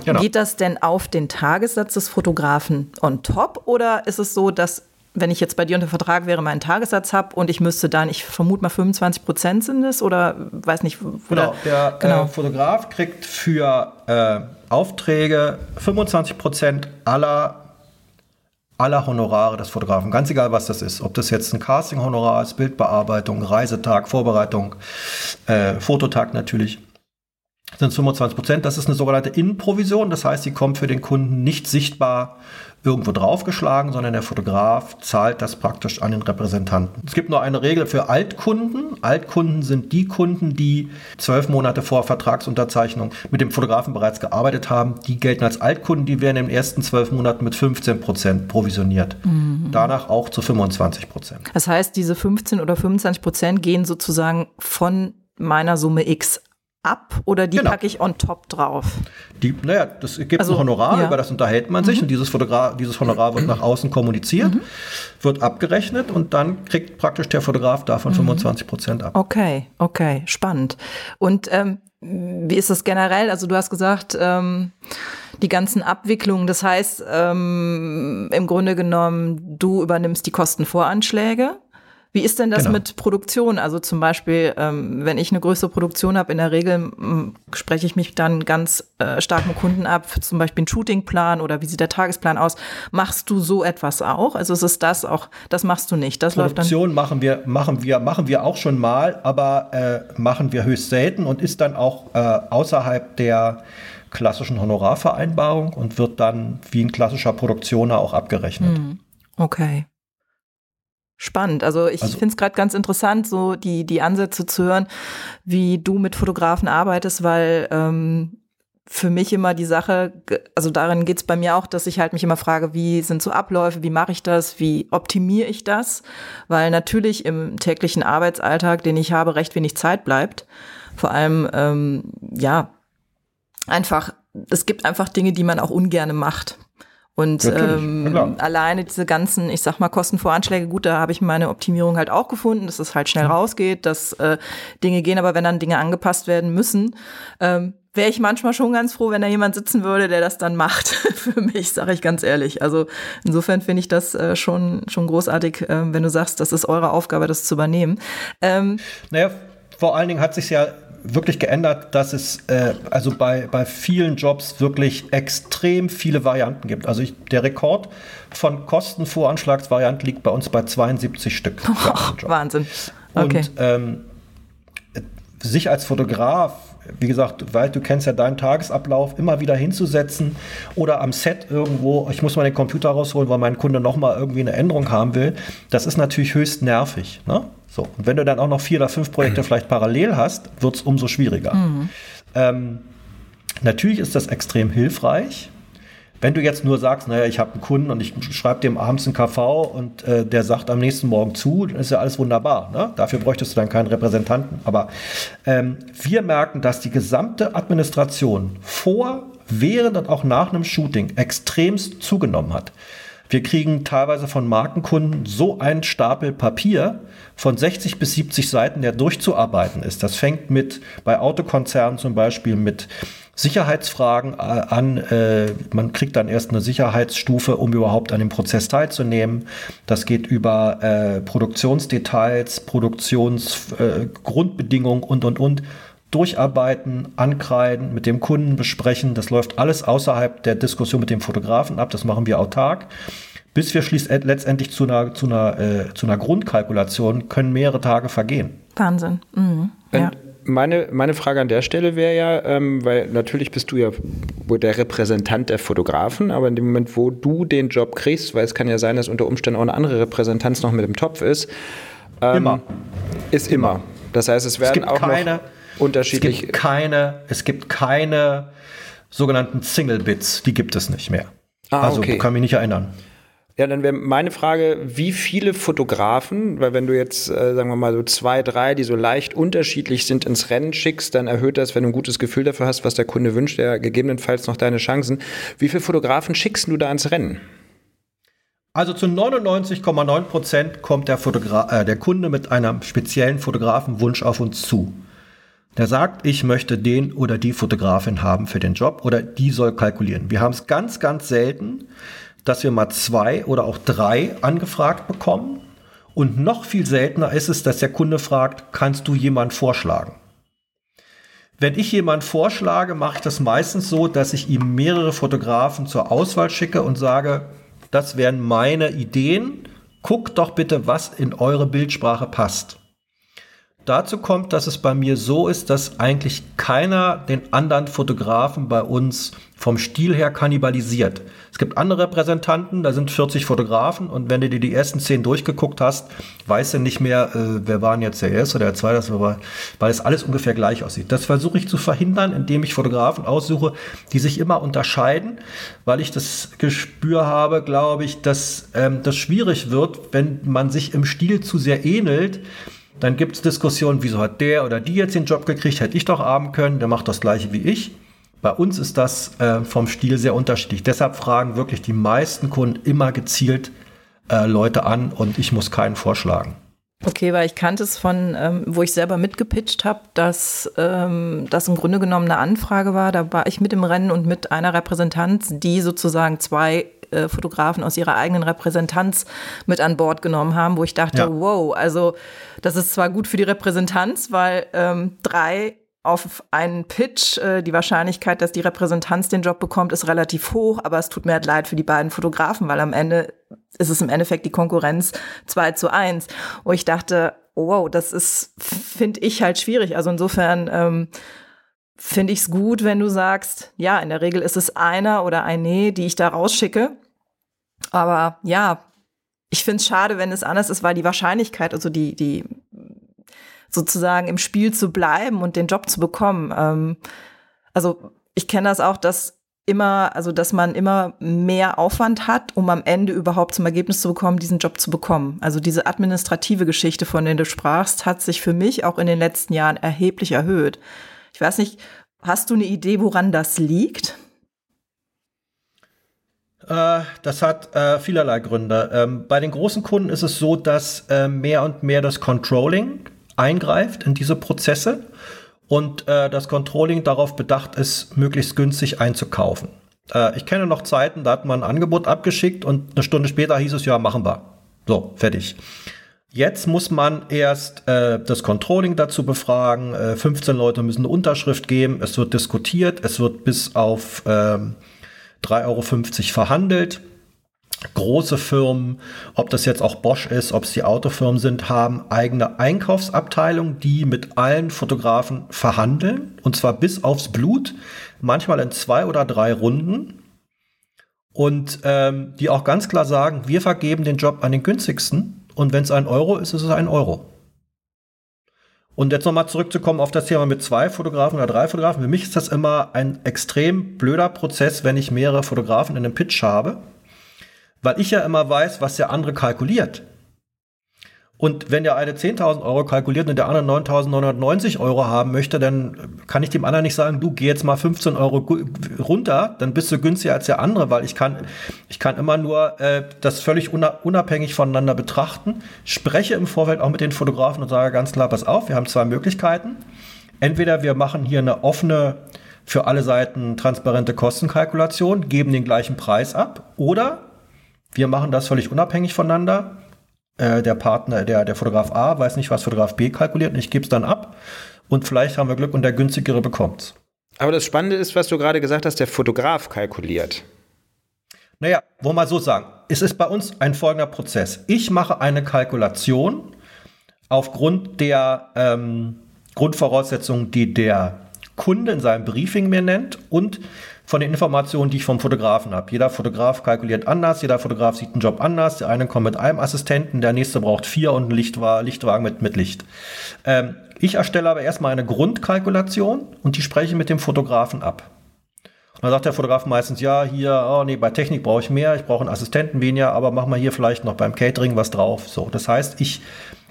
Genau. Geht das denn auf den Tagessatz des Fotografen on top oder ist es so, dass wenn ich jetzt bei dir unter Vertrag wäre, meinen Tagessatz habe und ich müsste dann, ich vermute mal 25 Prozent sind es oder weiß nicht. Oder, genau, der äh, genau. Äh, Fotograf kriegt für äh, Aufträge 25 Prozent aller aller Honorare des Fotografen, ganz egal was das ist, ob das jetzt ein Casting-Honorar ist, Bildbearbeitung, Reisetag, Vorbereitung, äh, Fototag natürlich. sind es 25 Prozent. Das ist eine sogenannte Innenprovision. Das heißt, sie kommt für den Kunden nicht sichtbar irgendwo draufgeschlagen, sondern der Fotograf zahlt das praktisch an den Repräsentanten. Es gibt nur eine Regel für Altkunden. Altkunden sind die Kunden, die zwölf Monate vor Vertragsunterzeichnung mit dem Fotografen bereits gearbeitet haben. Die gelten als Altkunden, die werden in den ersten zwölf Monaten mit 15 Prozent provisioniert. Mhm. Danach auch zu 25 Prozent. Das heißt, diese 15 oder 25 Prozent gehen sozusagen von meiner Summe X ab oder die genau. packe ich on top drauf? Die, naja, das gibt also, ein Honorar, ja. über das unterhält man sich mhm. und dieses, Fotograf, dieses Honorar wird nach außen kommuniziert, mhm. wird abgerechnet und dann kriegt praktisch der Fotograf davon mhm. 25 Prozent ab. Okay, okay, spannend. Und ähm, wie ist das generell? Also du hast gesagt, ähm, die ganzen Abwicklungen, das heißt ähm, im Grunde genommen, du übernimmst die Kostenvoranschläge wie ist denn das genau. mit Produktion? Also zum Beispiel, ähm, wenn ich eine größere Produktion habe, in der Regel spreche ich mich dann ganz äh, stark mit Kunden ab, zum Beispiel einen Shootingplan oder wie sieht der Tagesplan aus? Machst du so etwas auch? Also ist es das auch, das machst du nicht. Das Produktion machen wir, machen wir, machen wir auch schon mal, aber äh, machen wir höchst selten und ist dann auch äh, außerhalb der klassischen Honorarvereinbarung und wird dann wie ein klassischer Produktioner auch abgerechnet. Hm. Okay. Spannend. Also ich also, finde es gerade ganz interessant, so die, die Ansätze zu hören, wie du mit Fotografen arbeitest, weil ähm, für mich immer die Sache, also darin geht es bei mir auch, dass ich halt mich immer frage, wie sind so Abläufe, wie mache ich das, wie optimiere ich das? Weil natürlich im täglichen Arbeitsalltag, den ich habe, recht wenig Zeit bleibt. Vor allem, ähm, ja, einfach, es gibt einfach Dinge, die man auch ungerne macht. Und ähm, alleine diese ganzen, ich sag mal, Kostenvoranschläge, gut, da habe ich meine Optimierung halt auch gefunden, dass es halt schnell rausgeht, dass äh, Dinge gehen, aber wenn dann Dinge angepasst werden müssen, ähm, wäre ich manchmal schon ganz froh, wenn da jemand sitzen würde, der das dann macht. Für mich, sage ich ganz ehrlich. Also insofern finde ich das äh, schon, schon großartig, äh, wenn du sagst, das ist eure Aufgabe, das zu übernehmen. Ähm, naja, vor allen Dingen hat sich ja wirklich geändert, dass es äh, also bei, bei vielen Jobs wirklich extrem viele Varianten gibt. Also ich, der Rekord von Kostenvoranschlagsvarianten liegt bei uns bei 72 Stück. Oh, Wahnsinn. Okay. Und ähm, sich als Fotograf wie gesagt, weil du kennst ja deinen Tagesablauf, immer wieder hinzusetzen oder am Set irgendwo, ich muss mal den Computer rausholen, weil mein Kunde nochmal irgendwie eine Änderung haben will, das ist natürlich höchst nervig. Ne? So, und wenn du dann auch noch vier oder fünf Projekte vielleicht parallel hast, wird es umso schwieriger. Mhm. Ähm, natürlich ist das extrem hilfreich. Wenn du jetzt nur sagst, naja, ich habe einen Kunden und ich schreibe dem abends einen KV und äh, der sagt am nächsten Morgen zu, dann ist ja alles wunderbar. Ne? Dafür bräuchtest du dann keinen Repräsentanten. Aber ähm, wir merken, dass die gesamte Administration vor, während und auch nach einem Shooting extremst zugenommen hat. Wir kriegen teilweise von Markenkunden so einen Stapel Papier von 60 bis 70 Seiten, der durchzuarbeiten ist. Das fängt mit bei Autokonzernen zum Beispiel mit Sicherheitsfragen äh, an. Äh, man kriegt dann erst eine Sicherheitsstufe, um überhaupt an dem Prozess teilzunehmen. Das geht über äh, Produktionsdetails, Produktionsgrundbedingungen und, und, und. Durcharbeiten, ankreiden, mit dem Kunden besprechen. Das läuft alles außerhalb der Diskussion mit dem Fotografen ab. Das machen wir autark. Bis wir schließlich letztendlich zu einer, zu, einer, äh, zu einer Grundkalkulation können mehrere Tage vergehen. Wahnsinn. Mhm. Ja meine, meine Frage an der Stelle wäre ja, ähm, weil natürlich bist du ja der Repräsentant der Fotografen, aber in dem Moment, wo du den Job kriegst, weil es kann ja sein, dass unter Umständen auch eine andere Repräsentanz noch mit im Topf ist. Ähm, immer. Ist immer. immer. Das heißt, es werden es auch keine, noch unterschiedlich. Es gibt keine, es gibt keine sogenannten Single Bits, die gibt es nicht mehr. Ah, also okay. kann mich nicht erinnern. Ja, dann wäre meine Frage, wie viele Fotografen, weil wenn du jetzt, äh, sagen wir mal, so zwei, drei, die so leicht unterschiedlich sind, ins Rennen schickst, dann erhöht das, wenn du ein gutes Gefühl dafür hast, was der Kunde wünscht, ja gegebenenfalls noch deine Chancen. Wie viele Fotografen schickst du da ins Rennen? Also zu 99,9 Prozent kommt der, Fotogra äh, der Kunde mit einem speziellen Fotografenwunsch auf uns zu. Der sagt, ich möchte den oder die Fotografin haben für den Job oder die soll kalkulieren. Wir haben es ganz, ganz selten, dass wir mal zwei oder auch drei angefragt bekommen. Und noch viel seltener ist es, dass der Kunde fragt, kannst du jemand vorschlagen? Wenn ich jemand vorschlage, mache ich das meistens so, dass ich ihm mehrere Fotografen zur Auswahl schicke und sage, das wären meine Ideen. Guckt doch bitte, was in eure Bildsprache passt. Dazu kommt, dass es bei mir so ist, dass eigentlich keiner den anderen Fotografen bei uns vom Stil her kannibalisiert. Es gibt andere Repräsentanten, da sind 40 Fotografen und wenn du dir die ersten 10 durchgeguckt hast, weißt du nicht mehr, äh, wer waren jetzt der erste oder der zweite, weil es alles ungefähr gleich aussieht. Das versuche ich zu verhindern, indem ich Fotografen aussuche, die sich immer unterscheiden, weil ich das Gespür habe, glaube ich, dass ähm, das schwierig wird, wenn man sich im Stil zu sehr ähnelt dann gibt es Diskussionen, wieso hat der oder die jetzt den Job gekriegt, hätte ich doch haben können, der macht das gleiche wie ich. Bei uns ist das äh, vom Stil sehr unterschiedlich. Deshalb fragen wirklich die meisten Kunden immer gezielt äh, Leute an und ich muss keinen vorschlagen. Okay, weil ich kannte es von, ähm, wo ich selber mitgepitcht habe, dass ähm, das im Grunde genommen eine Anfrage war. Da war ich mit im Rennen und mit einer Repräsentanz, die sozusagen zwei äh, Fotografen aus ihrer eigenen Repräsentanz mit an Bord genommen haben, wo ich dachte, ja. wow, also das ist zwar gut für die Repräsentanz, weil ähm, drei auf einen Pitch, äh, die Wahrscheinlichkeit, dass die Repräsentanz den Job bekommt, ist relativ hoch, aber es tut mir halt leid für die beiden Fotografen, weil am Ende ist es im Endeffekt die Konkurrenz 2 zu 1. Wo ich dachte, wow, das ist, finde ich halt schwierig. Also insofern ähm, finde ich es gut, wenn du sagst, ja, in der Regel ist es einer oder eine, die ich da rausschicke. Aber ja, ich finde es schade, wenn es anders ist, weil die Wahrscheinlichkeit, also die, die sozusagen im Spiel zu bleiben und den Job zu bekommen. Ähm, also ich kenne das auch, dass immer, also dass man immer mehr Aufwand hat, um am Ende überhaupt zum Ergebnis zu bekommen, diesen Job zu bekommen. Also diese administrative Geschichte, von der du sprachst, hat sich für mich auch in den letzten Jahren erheblich erhöht. Ich weiß nicht, hast du eine Idee, woran das liegt? Äh, das hat äh, vielerlei Gründe. Ähm, bei den großen Kunden ist es so, dass äh, mehr und mehr das Controlling eingreift in diese Prozesse und das Controlling darauf bedacht ist, möglichst günstig einzukaufen. Ich kenne noch Zeiten, da hat man ein Angebot abgeschickt und eine Stunde später hieß es, ja, machen wir. So, fertig. Jetzt muss man erst äh, das Controlling dazu befragen. Äh, 15 Leute müssen eine Unterschrift geben. Es wird diskutiert. Es wird bis auf äh, 3,50 Euro verhandelt. Große Firmen, ob das jetzt auch Bosch ist, ob es die Autofirmen sind, haben eigene Einkaufsabteilungen, die mit allen Fotografen verhandeln. Und zwar bis aufs Blut. Manchmal in zwei oder drei Runden. Und ähm, die auch ganz klar sagen, wir vergeben den Job an den günstigsten und wenn es ein Euro ist, ist es ein Euro. Und jetzt nochmal zurückzukommen auf das Thema mit zwei Fotografen oder drei Fotografen. Für mich ist das immer ein extrem blöder Prozess, wenn ich mehrere Fotografen in einem Pitch habe, weil ich ja immer weiß, was der andere kalkuliert. Und wenn der eine 10.000 Euro kalkuliert und der andere 9.990 Euro haben möchte, dann kann ich dem anderen nicht sagen, du geh jetzt mal 15 Euro runter, dann bist du günstiger als der andere, weil ich kann, ich kann immer nur äh, das völlig unabhängig voneinander betrachten, spreche im Vorfeld auch mit den Fotografen und sage ganz klar, pass auf, wir haben zwei Möglichkeiten. Entweder wir machen hier eine offene, für alle Seiten transparente Kostenkalkulation, geben den gleichen Preis ab, oder wir machen das völlig unabhängig voneinander äh, der Partner, der, der Fotograf A weiß nicht, was Fotograf B kalkuliert und ich gebe es dann ab und vielleicht haben wir Glück und der günstigere bekommt's. Aber das Spannende ist, was du gerade gesagt hast, der Fotograf kalkuliert. Naja, wo mal so sagen, es ist bei uns ein folgender Prozess. Ich mache eine Kalkulation aufgrund der ähm, Grundvoraussetzungen, die der Kunde in seinem Briefing mir nennt und von den Informationen, die ich vom Fotografen habe. Jeder Fotograf kalkuliert anders, jeder Fotograf sieht einen Job anders. Der eine kommt mit einem Assistenten, der nächste braucht vier und einen Lichtwa Lichtwagen mit, mit Licht. Ähm, ich erstelle aber erstmal eine Grundkalkulation und die spreche mit dem Fotografen ab. Und dann sagt der Fotograf meistens, ja, hier, oh nee, bei Technik brauche ich mehr, ich brauche einen Assistenten weniger, aber mach mal hier vielleicht noch beim Catering was drauf. So, das heißt, ich,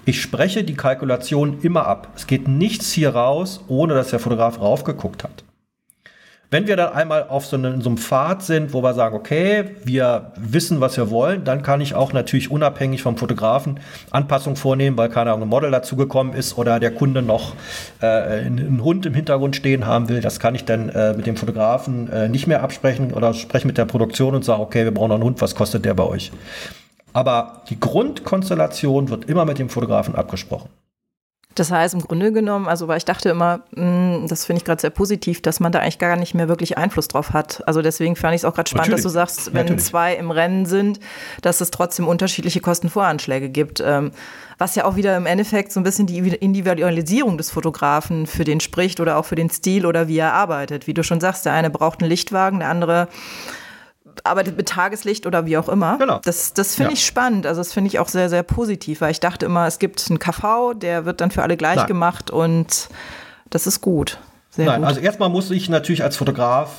ich spreche die Kalkulation immer ab. Es geht nichts hier raus, ohne dass der Fotograf raufgeguckt hat. Wenn wir dann einmal auf so, eine, so einem Pfad sind, wo wir sagen, okay, wir wissen, was wir wollen, dann kann ich auch natürlich unabhängig vom Fotografen Anpassungen vornehmen, weil keine Ahnung, ein Model dazugekommen ist oder der Kunde noch äh, einen Hund im Hintergrund stehen haben will. Das kann ich dann äh, mit dem Fotografen äh, nicht mehr absprechen oder spreche mit der Produktion und sage, okay, wir brauchen noch einen Hund, was kostet der bei euch? Aber die Grundkonstellation wird immer mit dem Fotografen abgesprochen. Das heißt, im Grunde genommen, also weil ich dachte immer, mh, hm, das finde ich gerade sehr positiv, dass man da eigentlich gar nicht mehr wirklich Einfluss drauf hat. Also deswegen fand ich es auch gerade spannend, Natürlich. dass du sagst, wenn Natürlich. zwei im Rennen sind, dass es trotzdem unterschiedliche Kostenvoranschläge gibt. Ähm, was ja auch wieder im Endeffekt so ein bisschen die Individualisierung des Fotografen für den spricht oder auch für den Stil oder wie er arbeitet. Wie du schon sagst, der eine braucht einen Lichtwagen, der andere arbeitet mit Tageslicht oder wie auch immer. Genau. Das, das finde ja. ich spannend. Also das finde ich auch sehr, sehr positiv, weil ich dachte immer, es gibt einen KV, der wird dann für alle gleich Nein. gemacht und das ist gut. Sehr Nein, gut. also erstmal muss ich natürlich als Fotograf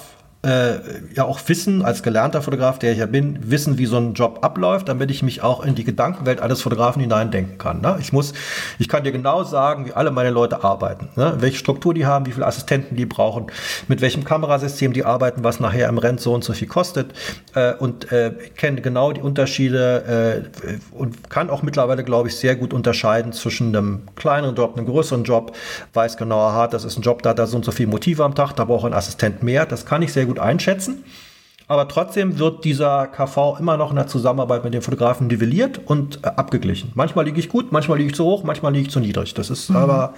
äh, ja auch wissen, als gelernter Fotograf, der ich ja bin, wissen, wie so ein Job abläuft, damit ich mich auch in die Gedankenwelt eines Fotografen hineindenken kann. Ne? Ich muss, ich kann dir genau sagen, wie alle meine Leute arbeiten, ne? welche Struktur die haben, wie viele Assistenten die brauchen, mit welchem Kamerasystem die arbeiten, was nachher im Rennen so und so viel kostet äh, und äh, kenne genau die Unterschiede äh, und kann auch mittlerweile, glaube ich, sehr gut unterscheiden zwischen einem kleineren Job, einem größeren Job, weiß genau, aha, das ist ein Job, da hat er so und so viele Motive am Tag, da braucht ein Assistent mehr, das kann ich sehr gut einschätzen. Aber trotzdem wird dieser KV immer noch in der Zusammenarbeit mit dem Fotografen nivelliert und äh, abgeglichen. Manchmal liege ich gut, manchmal liege ich zu hoch, manchmal liege ich zu niedrig. Das ist mhm. aber,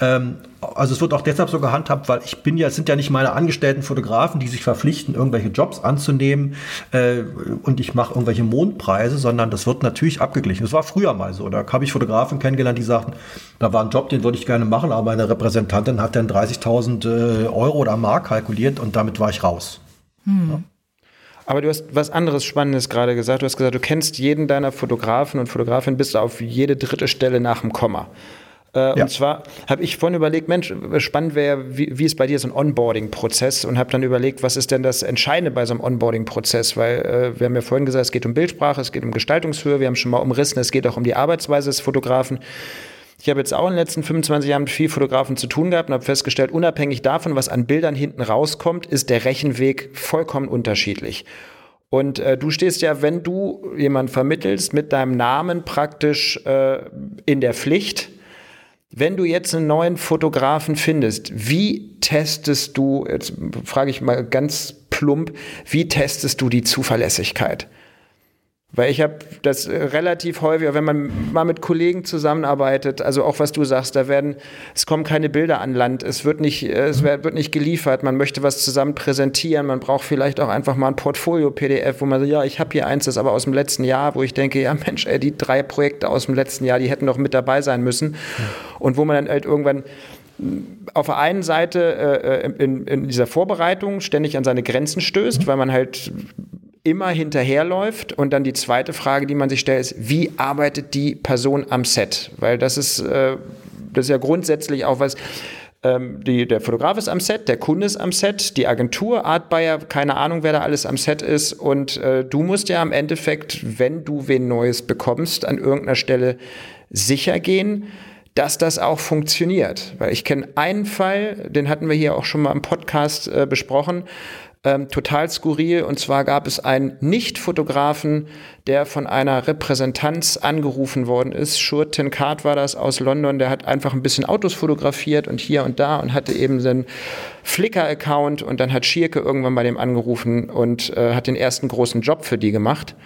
ähm, also es wird auch deshalb so gehandhabt, weil ich bin ja, es sind ja nicht meine angestellten Fotografen, die sich verpflichten, irgendwelche Jobs anzunehmen äh, und ich mache irgendwelche Mondpreise, sondern das wird natürlich abgeglichen. Das war früher mal so. Da habe ich Fotografen kennengelernt, die sagten, da war ein Job, den würde ich gerne machen, aber meine Repräsentantin hat dann 30.000 äh, Euro oder Mark kalkuliert und damit war ich raus. Mhm. Ja. Aber du hast was anderes Spannendes gerade gesagt. Du hast gesagt, du kennst jeden deiner Fotografen und Fotografin bis auf jede dritte Stelle nach dem Komma. Äh, ja. Und zwar habe ich vorhin überlegt, Mensch, spannend wäre, wie, wie ist bei dir so ein Onboarding-Prozess? Und habe dann überlegt, was ist denn das Entscheidende bei so einem Onboarding-Prozess? Weil äh, wir haben ja vorhin gesagt, es geht um Bildsprache, es geht um Gestaltungshöhe, wir haben schon mal umrissen, es geht auch um die Arbeitsweise des Fotografen. Ich habe jetzt auch in den letzten 25 Jahren mit vielen Fotografen zu tun gehabt und habe festgestellt, unabhängig davon, was an Bildern hinten rauskommt, ist der Rechenweg vollkommen unterschiedlich. Und äh, du stehst ja, wenn du jemanden vermittelst, mit deinem Namen praktisch äh, in der Pflicht. Wenn du jetzt einen neuen Fotografen findest, wie testest du, jetzt frage ich mal ganz plump, wie testest du die Zuverlässigkeit? Weil ich habe das äh, relativ häufig, wenn man mal mit Kollegen zusammenarbeitet, also auch was du sagst, da werden, es kommen keine Bilder an Land, es wird nicht, äh, es wird nicht geliefert, man möchte was zusammen präsentieren, man braucht vielleicht auch einfach mal ein Portfolio-PDF, wo man sagt, ja, ich habe hier eins, das aber aus dem letzten Jahr, wo ich denke, ja Mensch, ey, die drei Projekte aus dem letzten Jahr, die hätten doch mit dabei sein müssen. Und wo man dann halt irgendwann auf der einen Seite äh, in, in, dieser Vorbereitung ständig an seine Grenzen stößt, weil man halt immer hinterherläuft. Und dann die zweite Frage, die man sich stellt, ist, wie arbeitet die Person am Set? Weil das ist, äh, das ist ja grundsätzlich auch was, ähm, die, der Fotograf ist am Set, der Kunde ist am Set, die Agentur, Art Buyer, keine Ahnung, wer da alles am Set ist. Und äh, du musst ja im Endeffekt, wenn du wen Neues bekommst, an irgendeiner Stelle sicher gehen, dass das auch funktioniert. Weil ich kenne einen Fall, den hatten wir hier auch schon mal im Podcast äh, besprochen, ähm, total skurril. Und zwar gab es einen Nicht-Fotografen, der von einer Repräsentanz angerufen worden ist. Shurtin Card war das aus London. Der hat einfach ein bisschen Autos fotografiert und hier und da und hatte eben seinen Flickr-Account. Und dann hat Schierke irgendwann bei dem angerufen und äh, hat den ersten großen Job für die gemacht.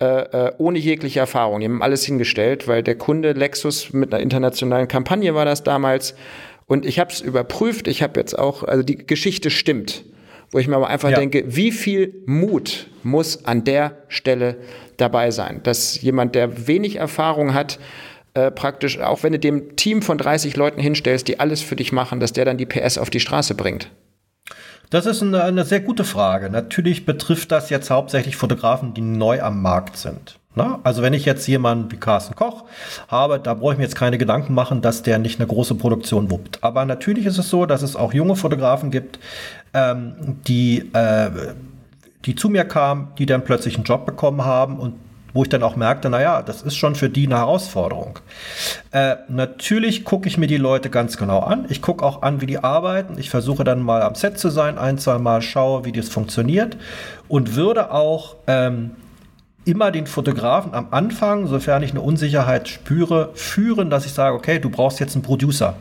Äh, äh, ohne jegliche Erfahrung. Die haben alles hingestellt, weil der Kunde Lexus mit einer internationalen Kampagne war das damals. Und ich habe es überprüft. Ich habe jetzt auch, also die Geschichte stimmt wo ich mir aber einfach ja. denke, wie viel Mut muss an der Stelle dabei sein, dass jemand, der wenig Erfahrung hat, äh, praktisch, auch wenn du dem Team von 30 Leuten hinstellst, die alles für dich machen, dass der dann die PS auf die Straße bringt? Das ist eine, eine sehr gute Frage. Natürlich betrifft das jetzt hauptsächlich Fotografen, die neu am Markt sind. Na, also wenn ich jetzt jemanden wie Carsten Koch habe, da brauche ich mir jetzt keine Gedanken machen, dass der nicht eine große Produktion wuppt. Aber natürlich ist es so, dass es auch junge Fotografen gibt, ähm, die, äh, die zu mir kamen, die dann plötzlich einen Job bekommen haben und wo ich dann auch merkte, naja, das ist schon für die eine Herausforderung. Äh, natürlich gucke ich mir die Leute ganz genau an. Ich gucke auch an, wie die arbeiten. Ich versuche dann mal am Set zu sein, ein, zwei Mal schaue, wie das funktioniert und würde auch ähm, immer den Fotografen am Anfang, sofern ich eine Unsicherheit spüre, führen, dass ich sage, okay, du brauchst jetzt einen Producer.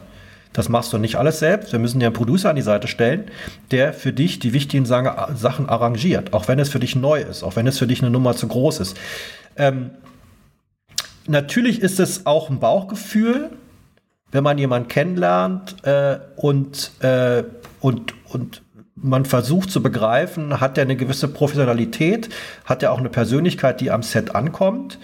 Das machst du nicht alles selbst. Wir müssen dir einen Producer an die Seite stellen, der für dich die wichtigen Sachen arrangiert, auch wenn es für dich neu ist, auch wenn es für dich eine Nummer zu groß ist. Ähm, natürlich ist es auch ein Bauchgefühl, wenn man jemanden kennenlernt äh, und, äh, und, und man versucht zu begreifen, hat er eine gewisse Professionalität, hat er auch eine Persönlichkeit, die am Set ankommt.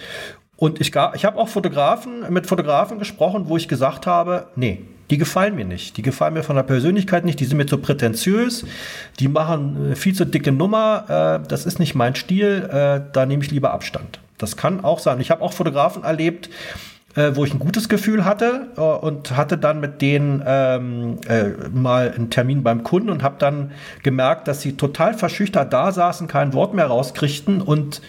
Und ich, ich habe auch Fotografen, mit Fotografen gesprochen, wo ich gesagt habe, nee, die gefallen mir nicht. Die gefallen mir von der Persönlichkeit nicht, die sind mir zu prätentiös, die machen äh, viel zu dicke Nummer, äh, das ist nicht mein Stil, äh, da nehme ich lieber Abstand. Das kann auch sein. Ich habe auch Fotografen erlebt, äh, wo ich ein gutes Gefühl hatte äh, und hatte dann mit denen ähm, äh, mal einen Termin beim Kunden und habe dann gemerkt, dass sie total verschüchtert da saßen, kein Wort mehr rauskriegten und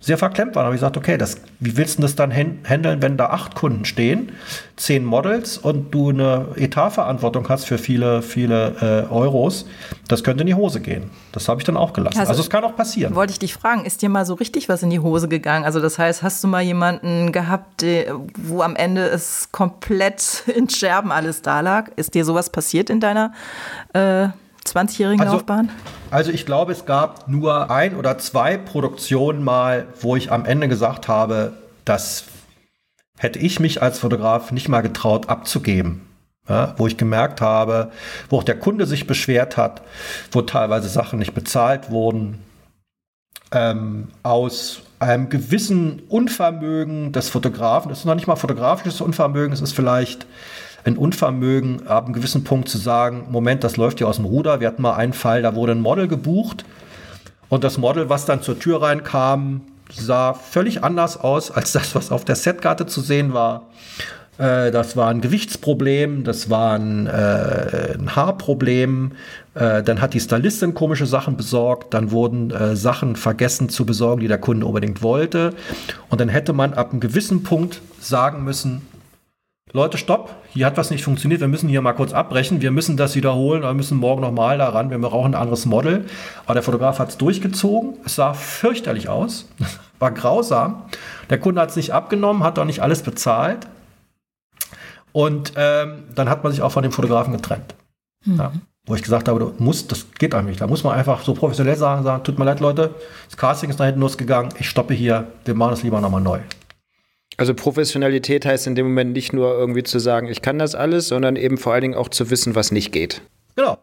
sehr verklemmt waren. Da habe ich gesagt, okay, das, wie willst du das dann handeln, wenn da acht Kunden stehen, zehn Models und du eine Etatverantwortung hast für viele, viele äh, Euros? Das könnte in die Hose gehen. Das habe ich dann auch gelassen. Also, also es kann auch passieren. Wollte ich dich fragen, ist dir mal so richtig was in die Hose gegangen? Also das heißt, hast du mal jemanden gehabt, wo am Ende es komplett in Scherben alles da lag? Ist dir sowas passiert in deiner äh 20-jährigen also, Laufbahn? Also ich glaube, es gab nur ein oder zwei Produktionen mal, wo ich am Ende gesagt habe, das hätte ich mich als Fotograf nicht mal getraut abzugeben. Ja, wo ich gemerkt habe, wo auch der Kunde sich beschwert hat, wo teilweise Sachen nicht bezahlt wurden, ähm, aus einem gewissen Unvermögen des Fotografen, das ist noch nicht mal fotografisches Unvermögen, es ist vielleicht ein Unvermögen, ab einem gewissen Punkt zu sagen, Moment, das läuft ja aus dem Ruder. Wir hatten mal einen Fall, da wurde ein Model gebucht und das Model, was dann zur Tür reinkam, sah völlig anders aus als das, was auf der Setkarte zu sehen war. Äh, das war ein Gewichtsproblem, das war ein, äh, ein Haarproblem. Äh, dann hat die Stylistin komische Sachen besorgt. Dann wurden äh, Sachen vergessen zu besorgen, die der Kunde unbedingt wollte. Und dann hätte man ab einem gewissen Punkt sagen müssen, Leute, stopp, hier hat was nicht funktioniert, wir müssen hier mal kurz abbrechen, wir müssen das wiederholen, wir müssen morgen nochmal daran, wir brauchen ein anderes Model. Aber der Fotograf hat es durchgezogen, es sah fürchterlich aus, war grausam. Der Kunde hat es nicht abgenommen, hat auch nicht alles bezahlt. Und ähm, dann hat man sich auch von dem Fotografen getrennt. Mhm. Ja, wo ich gesagt habe, du musst, das geht eigentlich nicht. Da muss man einfach so professionell sagen, sagen, tut mir leid, Leute, das Casting ist nach hinten losgegangen, ich stoppe hier, wir machen es lieber nochmal neu. Also Professionalität heißt in dem Moment nicht nur irgendwie zu sagen, ich kann das alles, sondern eben vor allen Dingen auch zu wissen, was nicht geht. Genau.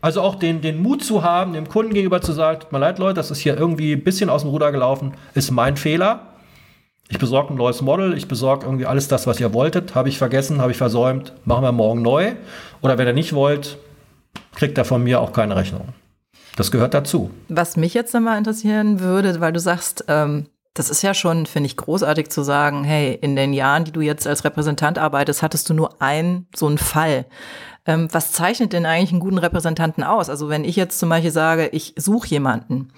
Also auch den, den Mut zu haben, dem Kunden gegenüber zu sagen, tut mir leid, Leute, das ist hier irgendwie ein bisschen aus dem Ruder gelaufen, ist mein Fehler. Ich besorge ein neues Model, ich besorge irgendwie alles das, was ihr wolltet, habe ich vergessen, habe ich versäumt, machen wir morgen neu. Oder wenn ihr nicht wollt, kriegt er von mir auch keine Rechnung. Das gehört dazu. Was mich jetzt nochmal interessieren würde, weil du sagst, ähm, das ist ja schon, finde ich, großartig zu sagen, hey, in den Jahren, die du jetzt als Repräsentant arbeitest, hattest du nur einen so einen Fall. Ähm, was zeichnet denn eigentlich einen guten Repräsentanten aus? Also wenn ich jetzt zum Beispiel sage, ich suche jemanden,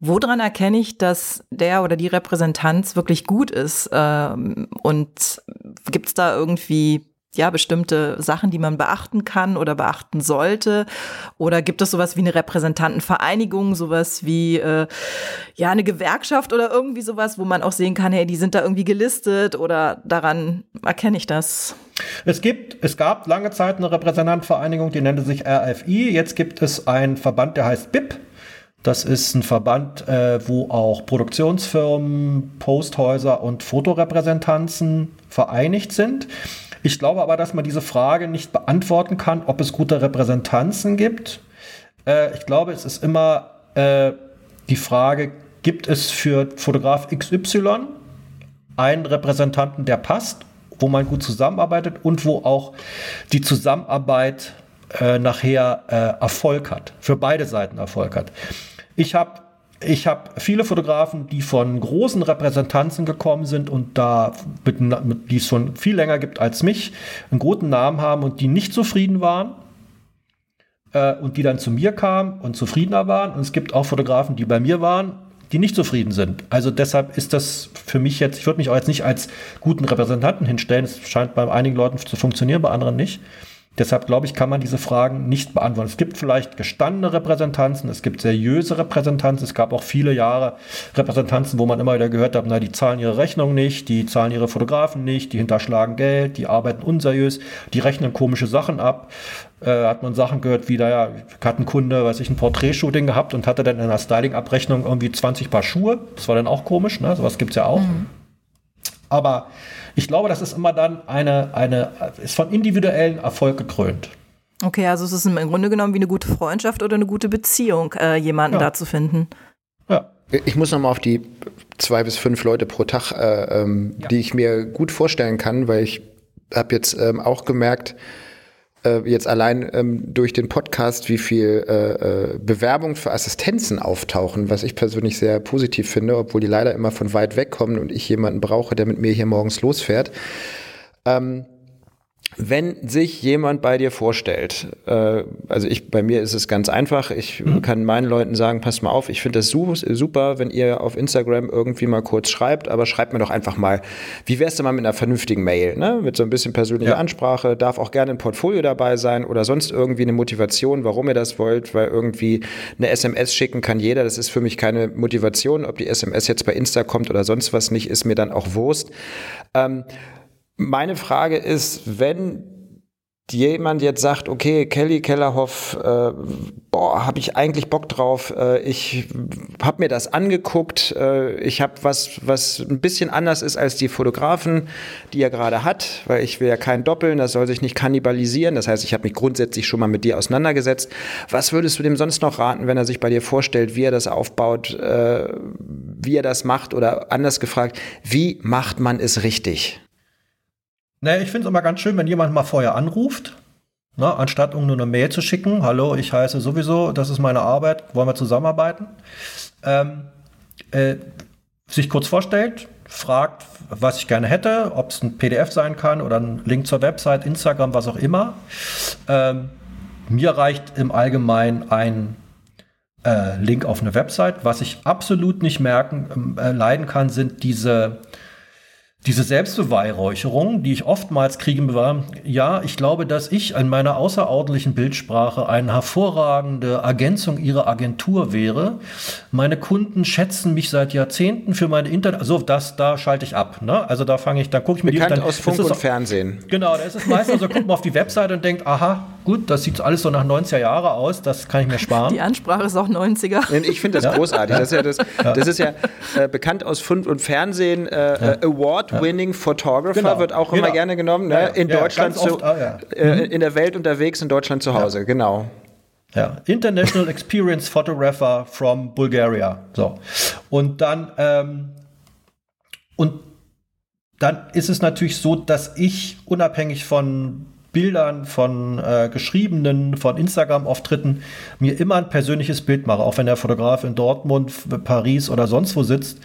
woran erkenne ich, dass der oder die Repräsentanz wirklich gut ist? Ähm, und gibt es da irgendwie ja, bestimmte Sachen, die man beachten kann oder beachten sollte? Oder gibt es sowas wie eine Repräsentantenvereinigung, sowas wie äh, ja eine Gewerkschaft oder irgendwie sowas, wo man auch sehen kann, hey, die sind da irgendwie gelistet oder daran erkenne ich das? Es gibt, es gab lange Zeit eine Repräsentantenvereinigung, die nannte sich RFI. Jetzt gibt es einen Verband, der heißt BIP. Das ist ein Verband, äh, wo auch Produktionsfirmen, Posthäuser und Fotorepräsentanzen vereinigt sind. Ich glaube aber, dass man diese Frage nicht beantworten kann, ob es gute Repräsentanzen gibt. Äh, ich glaube, es ist immer äh, die Frage, gibt es für Fotograf XY einen Repräsentanten, der passt, wo man gut zusammenarbeitet und wo auch die Zusammenarbeit äh, nachher äh, Erfolg hat, für beide Seiten Erfolg hat. Ich habe ich habe viele Fotografen, die von großen Repräsentanzen gekommen sind und da, mit, mit, die es schon viel länger gibt als mich, einen guten Namen haben und die nicht zufrieden waren äh, und die dann zu mir kamen und zufriedener waren. Und es gibt auch Fotografen, die bei mir waren, die nicht zufrieden sind. Also deshalb ist das für mich jetzt, ich würde mich auch jetzt nicht als guten Repräsentanten hinstellen. Es scheint bei einigen Leuten zu funktionieren, bei anderen nicht. Deshalb glaube ich, kann man diese Fragen nicht beantworten. Es gibt vielleicht gestandene Repräsentanzen, es gibt seriöse Repräsentanzen. Es gab auch viele Jahre Repräsentanzen, wo man immer wieder gehört hat, na, die zahlen ihre Rechnung nicht, die zahlen ihre Fotografen nicht, die hinterschlagen Geld, die arbeiten unseriös, die rechnen komische Sachen ab. Äh, hat man Sachen gehört, wie da ja, hat ein Kunde, weiß ich, ein Porträtshooting gehabt und hatte dann in einer Styling-Abrechnung irgendwie 20 Paar Schuhe. Das war dann auch komisch, ne? Sowas gibt's ja auch. Mhm. Aber ich glaube, das ist immer dann eine, eine, ist von individuellen Erfolg gekrönt. Okay, also es ist im Grunde genommen wie eine gute Freundschaft oder eine gute Beziehung, äh, jemanden ja. da zu finden. Ja. Ich muss nochmal auf die zwei bis fünf Leute pro Tag, äh, ähm, ja. die ich mir gut vorstellen kann, weil ich habe jetzt ähm, auch gemerkt, äh, jetzt allein ähm, durch den Podcast, wie viel äh, äh, Bewerbungen für Assistenzen auftauchen, was ich persönlich sehr positiv finde, obwohl die leider immer von weit weg kommen und ich jemanden brauche, der mit mir hier morgens losfährt. Ähm, wenn sich jemand bei dir vorstellt, äh, also ich, bei mir ist es ganz einfach, ich mhm. kann meinen Leuten sagen, passt mal auf, ich finde das super, wenn ihr auf Instagram irgendwie mal kurz schreibt, aber schreibt mir doch einfach mal, wie wär's denn mal mit einer vernünftigen Mail, ne? mit so ein bisschen persönlicher ja. Ansprache, darf auch gerne ein Portfolio dabei sein oder sonst irgendwie eine Motivation, warum ihr das wollt, weil irgendwie eine SMS schicken kann jeder, das ist für mich keine Motivation, ob die SMS jetzt bei Insta kommt oder sonst was nicht, ist mir dann auch Wurst. Ähm, meine Frage ist, wenn jemand jetzt sagt, okay, Kelly Kellerhoff, äh, boah, habe ich eigentlich Bock drauf. Äh, ich habe mir das angeguckt. Äh, ich habe was, was ein bisschen anders ist als die Fotografen, die er gerade hat, weil ich will ja keinen doppeln. Das soll sich nicht kannibalisieren. Das heißt, ich habe mich grundsätzlich schon mal mit dir auseinandergesetzt. Was würdest du dem sonst noch raten, wenn er sich bei dir vorstellt, wie er das aufbaut, äh, wie er das macht oder anders gefragt, wie macht man es richtig? Naja, ich finde es immer ganz schön, wenn jemand mal vorher anruft, ne, anstatt um nur eine Mail zu schicken. Hallo, ich heiße sowieso, das ist meine Arbeit, wollen wir zusammenarbeiten? Ähm, äh, sich kurz vorstellt, fragt, was ich gerne hätte, ob es ein PDF sein kann oder ein Link zur Website, Instagram, was auch immer. Ähm, mir reicht im Allgemeinen ein äh, Link auf eine Website. Was ich absolut nicht merken, äh, leiden kann, sind diese diese Selbstbeweihräucherung, die ich oftmals kriege, war, ja, ich glaube, dass ich in meiner außerordentlichen Bildsprache eine hervorragende Ergänzung ihrer Agentur wäre. Meine Kunden schätzen mich seit Jahrzehnten für meine Internet, also das, da schalte ich ab. Ne? Also da fange ich, da gucke ich mir Bekannt die dann, aus Funk und Fernsehen. Genau, da ist es meistens so, guckt man auf die Webseite und denkt, aha, gut, das sieht alles so nach 90er Jahre aus, das kann ich mir sparen. Die Ansprache ist auch 90er. Ich finde das ja? großartig. Das ist ja, das, das ist ja äh, bekannt aus Funk und Fernsehen, äh, ja. Award Award-winning Photographer genau. wird auch immer genau. gerne genommen. Ne? in Deutschland, zu, oft, ah, äh, mhm. in der Welt unterwegs, in Deutschland zu Hause, genau. Ja, International Experience Photographer from Bulgaria. So. Und dann, ähm, und dann ist es natürlich so, dass ich unabhängig von Bildern, von äh, geschriebenen, von Instagram-Auftritten mir immer ein persönliches Bild mache, auch wenn der Fotograf in Dortmund, Paris oder sonst wo sitzt.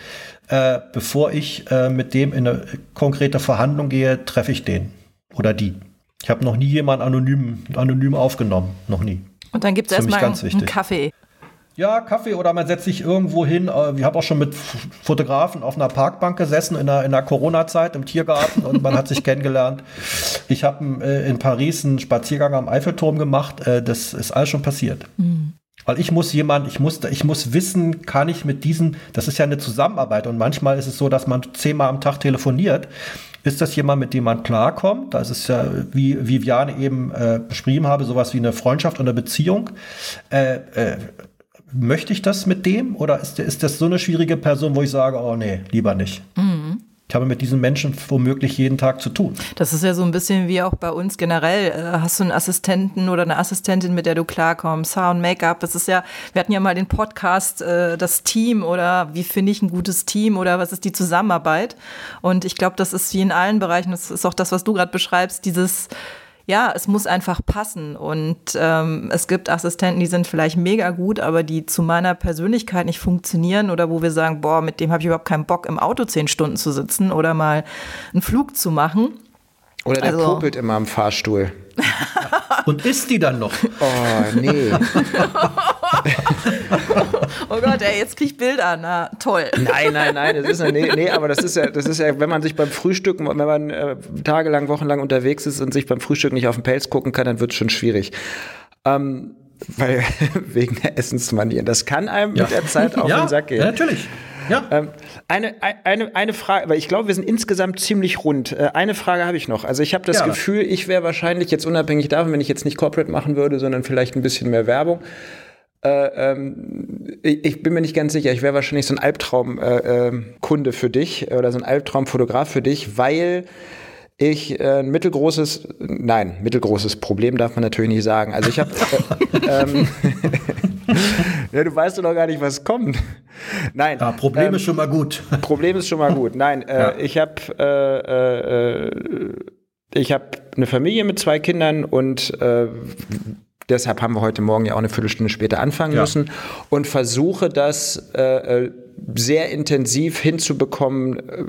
Äh, bevor ich äh, mit dem in eine konkrete Verhandlung gehe, treffe ich den oder die. Ich habe noch nie jemanden anonym, anonym aufgenommen, noch nie. Und dann gibt es erstmal einen, einen Kaffee. Ja, Kaffee oder man setzt sich irgendwo hin. Äh, ich habe auch schon mit Fotografen auf einer Parkbank gesessen in der, in der Corona-Zeit im Tiergarten und man hat sich kennengelernt. Ich habe äh, in Paris einen Spaziergang am Eiffelturm gemacht. Äh, das ist alles schon passiert. Mhm. Weil ich muss jemand, ich muss, ich muss wissen, kann ich mit diesem, das ist ja eine Zusammenarbeit und manchmal ist es so, dass man zehnmal am Tag telefoniert. Ist das jemand, mit dem man klarkommt? Das ist ja, wie Viviane eben äh, beschrieben habe, sowas wie eine Freundschaft und eine Beziehung. Äh, äh, möchte ich das mit dem oder ist, ist das so eine schwierige Person, wo ich sage, oh nee, lieber nicht? Mhm ich habe mit diesen Menschen womöglich jeden Tag zu tun. Das ist ja so ein bisschen wie auch bei uns generell. Äh, hast du einen Assistenten oder eine Assistentin, mit der du klarkommst? Sound, Make-up, das ist ja, wir hatten ja mal den Podcast, äh, das Team oder wie finde ich ein gutes Team oder was ist die Zusammenarbeit? Und ich glaube, das ist wie in allen Bereichen, das ist auch das, was du gerade beschreibst, dieses ja, es muss einfach passen. Und ähm, es gibt Assistenten, die sind vielleicht mega gut, aber die zu meiner Persönlichkeit nicht funktionieren oder wo wir sagen, boah, mit dem habe ich überhaupt keinen Bock, im Auto zehn Stunden zu sitzen oder mal einen Flug zu machen. Oder der also, popelt immer am Fahrstuhl. Und isst die dann noch? Oh, nee. oh Gott, ey, jetzt krieg ich Bilder. Na, toll. Nein, nein, nein, das ist ja, nee, nee, aber das ist ja, das ist ja, wenn man sich beim Frühstücken, wenn man äh, tagelang, wochenlang unterwegs ist und sich beim Frühstück nicht auf den Pelz gucken kann, dann wird es schon schwierig. Ähm, weil wegen der Essensmanieren. Das kann einem ja. mit der Zeit auf ja, den Sack gehen. Ja, natürlich. Ja. Ähm, eine, eine, eine Frage, weil ich glaube, wir sind insgesamt ziemlich rund. Äh, eine Frage habe ich noch. Also ich habe das ja. Gefühl, ich wäre wahrscheinlich jetzt unabhängig davon, wenn ich jetzt nicht Corporate machen würde, sondern vielleicht ein bisschen mehr Werbung, Äh, ähm, ich bin mir nicht ganz sicher. Ich wäre wahrscheinlich so ein Albtraumkunde äh, äh, für dich oder so ein Albtraumfotograf für dich, weil ich äh, ein mittelgroßes, nein, mittelgroßes Problem darf man natürlich nicht sagen. Also ich habe, äh, ähm, ja, du weißt doch noch gar nicht, was kommt. Nein. Ja, Problem ähm, ist schon mal gut. Problem ist schon mal gut. Nein, äh, ja. ich habe äh, äh, ich habe eine Familie mit zwei Kindern und äh, deshalb haben wir heute Morgen ja auch eine Viertelstunde später anfangen ja. müssen und versuche das äh, äh sehr intensiv hinzubekommen, äh,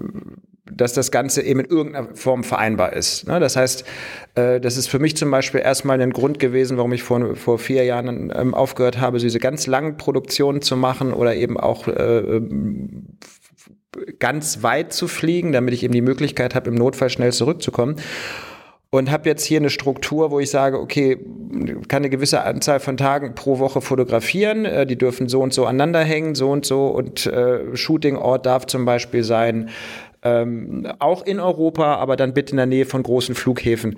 dass das Ganze eben in irgendeiner Form vereinbar ist. Ne? Das heißt, äh, das ist für mich zum Beispiel erstmal ein Grund gewesen, warum ich vor, vor vier Jahren ähm, aufgehört habe, diese ganz langen Produktionen zu machen oder eben auch äh, ganz weit zu fliegen, damit ich eben die Möglichkeit habe, im Notfall schnell zurückzukommen und habe jetzt hier eine Struktur, wo ich sage, okay, kann eine gewisse Anzahl von Tagen pro Woche fotografieren, äh, die dürfen so und so aneinander hängen, so und so und äh, Shootingort darf zum Beispiel sein, ähm, auch in Europa, aber dann bitte in der Nähe von großen Flughäfen.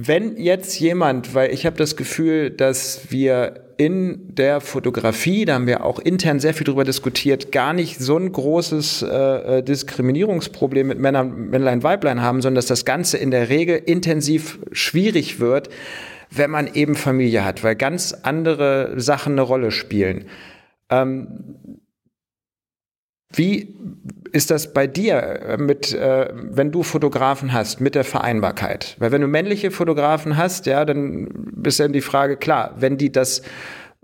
Wenn jetzt jemand, weil ich habe das Gefühl, dass wir in der Fotografie, da haben wir auch intern sehr viel drüber diskutiert, gar nicht so ein großes äh, äh Diskriminierungsproblem mit Männern, Männlein, Weiblein haben, sondern dass das Ganze in der Regel intensiv schwierig wird, wenn man eben Familie hat, weil ganz andere Sachen eine Rolle spielen. Ähm, wie ist das bei dir äh, mit, äh, wenn du Fotografen hast, mit der Vereinbarkeit? Weil wenn du männliche Fotografen hast, ja, dann ist dann die Frage klar, wenn die das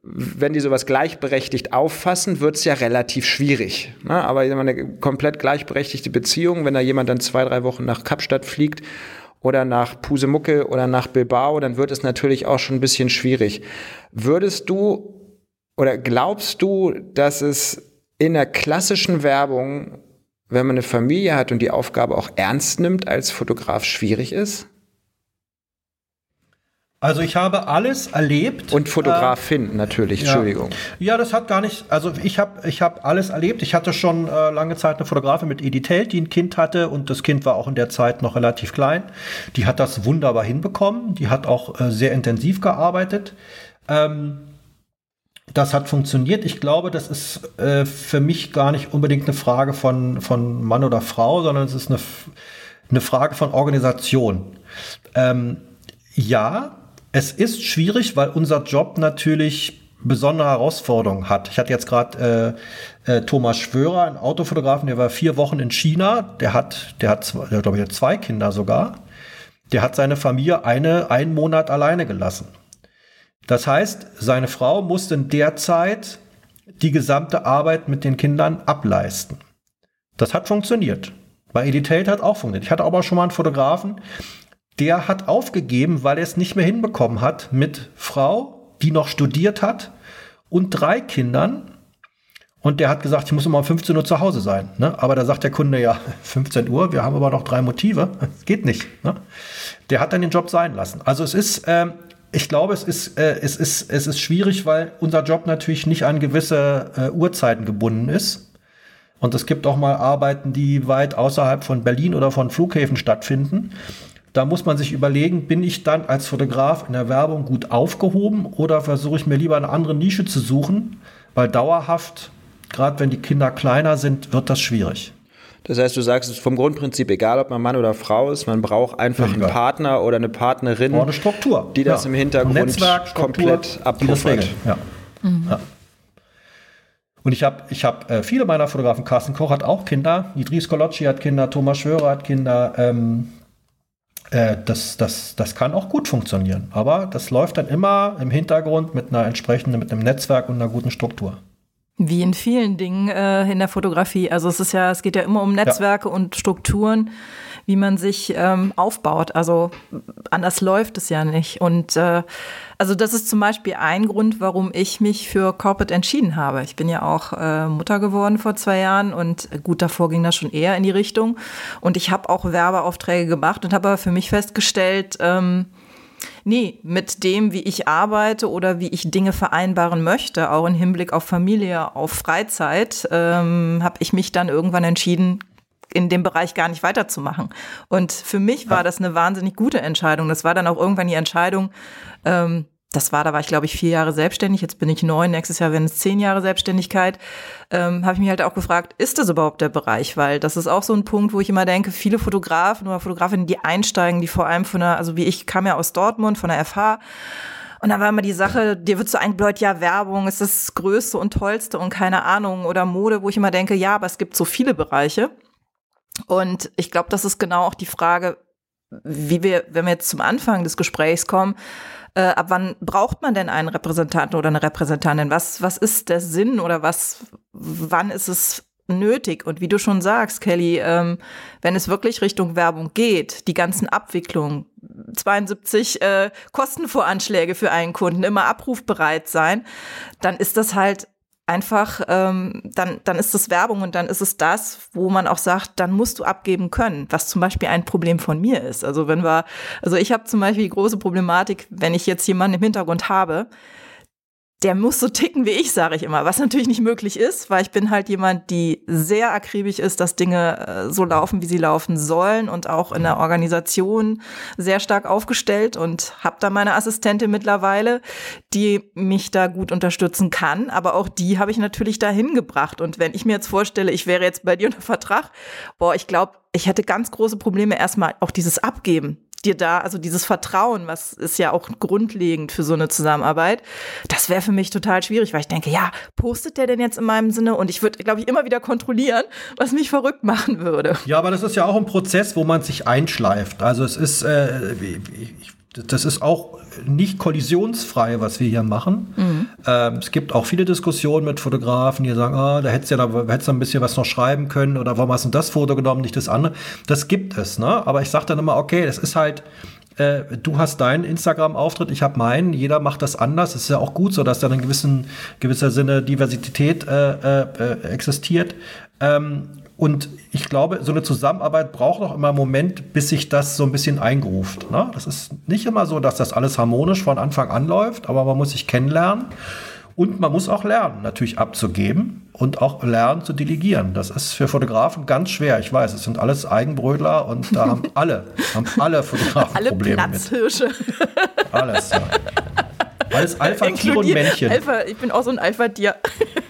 wenn die sowas gleichberechtigt auffassen, wird es ja relativ schwierig. Ne? Aber eine komplett gleichberechtigte Beziehung, wenn da jemand dann zwei, drei Wochen nach Kapstadt fliegt oder nach Pusemucke oder nach Bilbao, dann wird es natürlich auch schon ein bisschen schwierig. Würdest du oder glaubst du, dass es in der klassischen Werbung, wenn man eine Familie hat und die Aufgabe auch ernst nimmt, als Fotograf schwierig ist? Also ich habe alles erlebt. Und Fotografin äh, natürlich, ja. Entschuldigung. Ja, das hat gar nicht, also ich habe ich hab alles erlebt. Ich hatte schon äh, lange Zeit eine Fotografin mit Edith Held, die ein Kind hatte und das Kind war auch in der Zeit noch relativ klein. Die hat das wunderbar hinbekommen, die hat auch äh, sehr intensiv gearbeitet. Ähm, das hat funktioniert. Ich glaube, das ist äh, für mich gar nicht unbedingt eine Frage von, von Mann oder Frau, sondern es ist eine, eine Frage von Organisation. Ähm, ja, es ist schwierig, weil unser Job natürlich besondere Herausforderungen hat. Ich hatte jetzt gerade äh, äh, Thomas Schwörer, einen Autofotografen, der war vier Wochen in China. Der hat, der hat, glaube ich, zwei Kinder sogar. Der hat seine Familie eine, einen Monat alleine gelassen. Das heißt, seine Frau musste in der Zeit die gesamte Arbeit mit den Kindern ableisten. Das hat funktioniert. Bei Edith Held hat auch funktioniert. Ich hatte aber schon mal einen Fotografen, der hat aufgegeben, weil er es nicht mehr hinbekommen hat mit Frau, die noch studiert hat und drei Kindern. Und der hat gesagt, ich muss immer um 15 Uhr zu Hause sein. Ne? Aber da sagt der Kunde ja, 15 Uhr, wir haben aber noch drei Motive. Das geht nicht. Ne? Der hat dann den Job sein lassen. Also es ist, ähm, ich glaube, es ist, äh, es, ist, es ist schwierig, weil unser Job natürlich nicht an gewisse äh, Uhrzeiten gebunden ist. Und es gibt auch mal Arbeiten, die weit außerhalb von Berlin oder von Flughäfen stattfinden. Da muss man sich überlegen, bin ich dann als Fotograf in der Werbung gut aufgehoben oder versuche ich mir lieber eine andere Nische zu suchen, weil dauerhaft, gerade wenn die Kinder kleiner sind, wird das schwierig. Das heißt, du sagst, es ist vom Grundprinzip egal, ob man Mann oder Frau ist, man braucht einfach einen Partner oder eine Partnerin, oder eine Struktur. die das ja. im Hintergrund Netzwerk, komplett abpuffert. Ja. Mhm. ja. Und ich habe ich hab, äh, viele meiner Fotografen, Carsten Koch hat auch Kinder, Idris Kolocci hat Kinder, Thomas Schwörer hat Kinder. Ähm, äh, das, das, das kann auch gut funktionieren. Aber das läuft dann immer im Hintergrund mit einer entsprechenden, mit einem Netzwerk und einer guten Struktur. Wie in vielen Dingen äh, in der Fotografie. Also es ist ja, es geht ja immer um Netzwerke ja. und Strukturen, wie man sich ähm, aufbaut. Also anders läuft es ja nicht. Und äh, also das ist zum Beispiel ein Grund, warum ich mich für Corporate entschieden habe. Ich bin ja auch äh, Mutter geworden vor zwei Jahren und gut, davor ging das schon eher in die Richtung. Und ich habe auch Werbeaufträge gemacht und habe aber für mich festgestellt, ähm, Nee, mit dem, wie ich arbeite oder wie ich Dinge vereinbaren möchte, auch im Hinblick auf Familie, auf Freizeit, ähm, habe ich mich dann irgendwann entschieden, in dem Bereich gar nicht weiterzumachen. Und für mich war das eine wahnsinnig gute Entscheidung. Das war dann auch irgendwann die Entscheidung, ähm, das war, da war ich glaube ich vier Jahre selbstständig, jetzt bin ich neun, nächstes Jahr werden es zehn Jahre Selbstständigkeit, ähm, habe ich mich halt auch gefragt, ist das überhaupt der Bereich? Weil das ist auch so ein Punkt, wo ich immer denke, viele Fotografen oder Fotografinnen, die einsteigen, die vor allem von der, also wie ich kam ja aus Dortmund, von der FH, und da war immer die Sache, dir wird so eingebläut, ja, Werbung ist das Größte und Tollste und keine Ahnung oder Mode, wo ich immer denke, ja, aber es gibt so viele Bereiche. Und ich glaube, das ist genau auch die Frage, wie wir, wenn wir jetzt zum Anfang des Gesprächs kommen, äh, ab wann braucht man denn einen Repräsentanten oder eine Repräsentantin? Was, was ist der Sinn oder was, wann ist es nötig? Und wie du schon sagst, Kelly, ähm, wenn es wirklich Richtung Werbung geht, die ganzen Abwicklungen, 72 äh, Kostenvoranschläge für einen Kunden, immer abrufbereit sein, dann ist das halt einfach, ähm, dann, dann ist es Werbung und dann ist es das, wo man auch sagt, dann musst du abgeben können, was zum Beispiel ein Problem von mir ist. Also wenn wir, also ich habe zum Beispiel die große Problematik, wenn ich jetzt jemanden im Hintergrund habe, der muss so ticken wie ich, sage ich immer, was natürlich nicht möglich ist, weil ich bin halt jemand, die sehr akribisch ist, dass Dinge äh, so laufen, wie sie laufen sollen und auch in der Organisation sehr stark aufgestellt und habe da meine Assistentin mittlerweile, die mich da gut unterstützen kann, aber auch die habe ich natürlich dahin gebracht. Und wenn ich mir jetzt vorstelle, ich wäre jetzt bei dir unter Vertrag, boah, ich glaube, ich hätte ganz große Probleme erstmal auch dieses Abgeben dir da, also dieses Vertrauen, was ist ja auch grundlegend für so eine Zusammenarbeit, das wäre für mich total schwierig, weil ich denke, ja, postet der denn jetzt in meinem Sinne? Und ich würde, glaube ich, immer wieder kontrollieren, was mich verrückt machen würde. Ja, aber das ist ja auch ein Prozess, wo man sich einschleift. Also es ist, äh, ich das ist auch nicht kollisionsfrei, was wir hier machen. Mhm. Ähm, es gibt auch viele Diskussionen mit Fotografen, die sagen, ah, da hättest du ja da, hättest du ein bisschen was noch schreiben können oder warum hast du das Foto genommen, nicht das andere. Das gibt es, ne? Aber ich sage dann immer, okay, das ist halt, äh, du hast deinen Instagram-Auftritt, ich habe meinen, jeder macht das anders. Es ist ja auch gut so, dass da in gewissen, gewisser Sinne Diversität äh, äh, existiert. Ähm, und ich glaube, so eine Zusammenarbeit braucht auch immer einen Moment, bis sich das so ein bisschen eingruft. Ne? Das ist nicht immer so, dass das alles harmonisch von Anfang an läuft, aber man muss sich kennenlernen. Und man muss auch lernen, natürlich abzugeben und auch lernen zu delegieren. Das ist für Fotografen ganz schwer. Ich weiß, es sind alles Eigenbrötler und da haben alle, haben alle Fotografen alle Probleme Platzhirsche. mit. Alles, ja. Alles Alpha-Tier und Männchen. Alpha, ich bin auch so ein Alpha-Tier.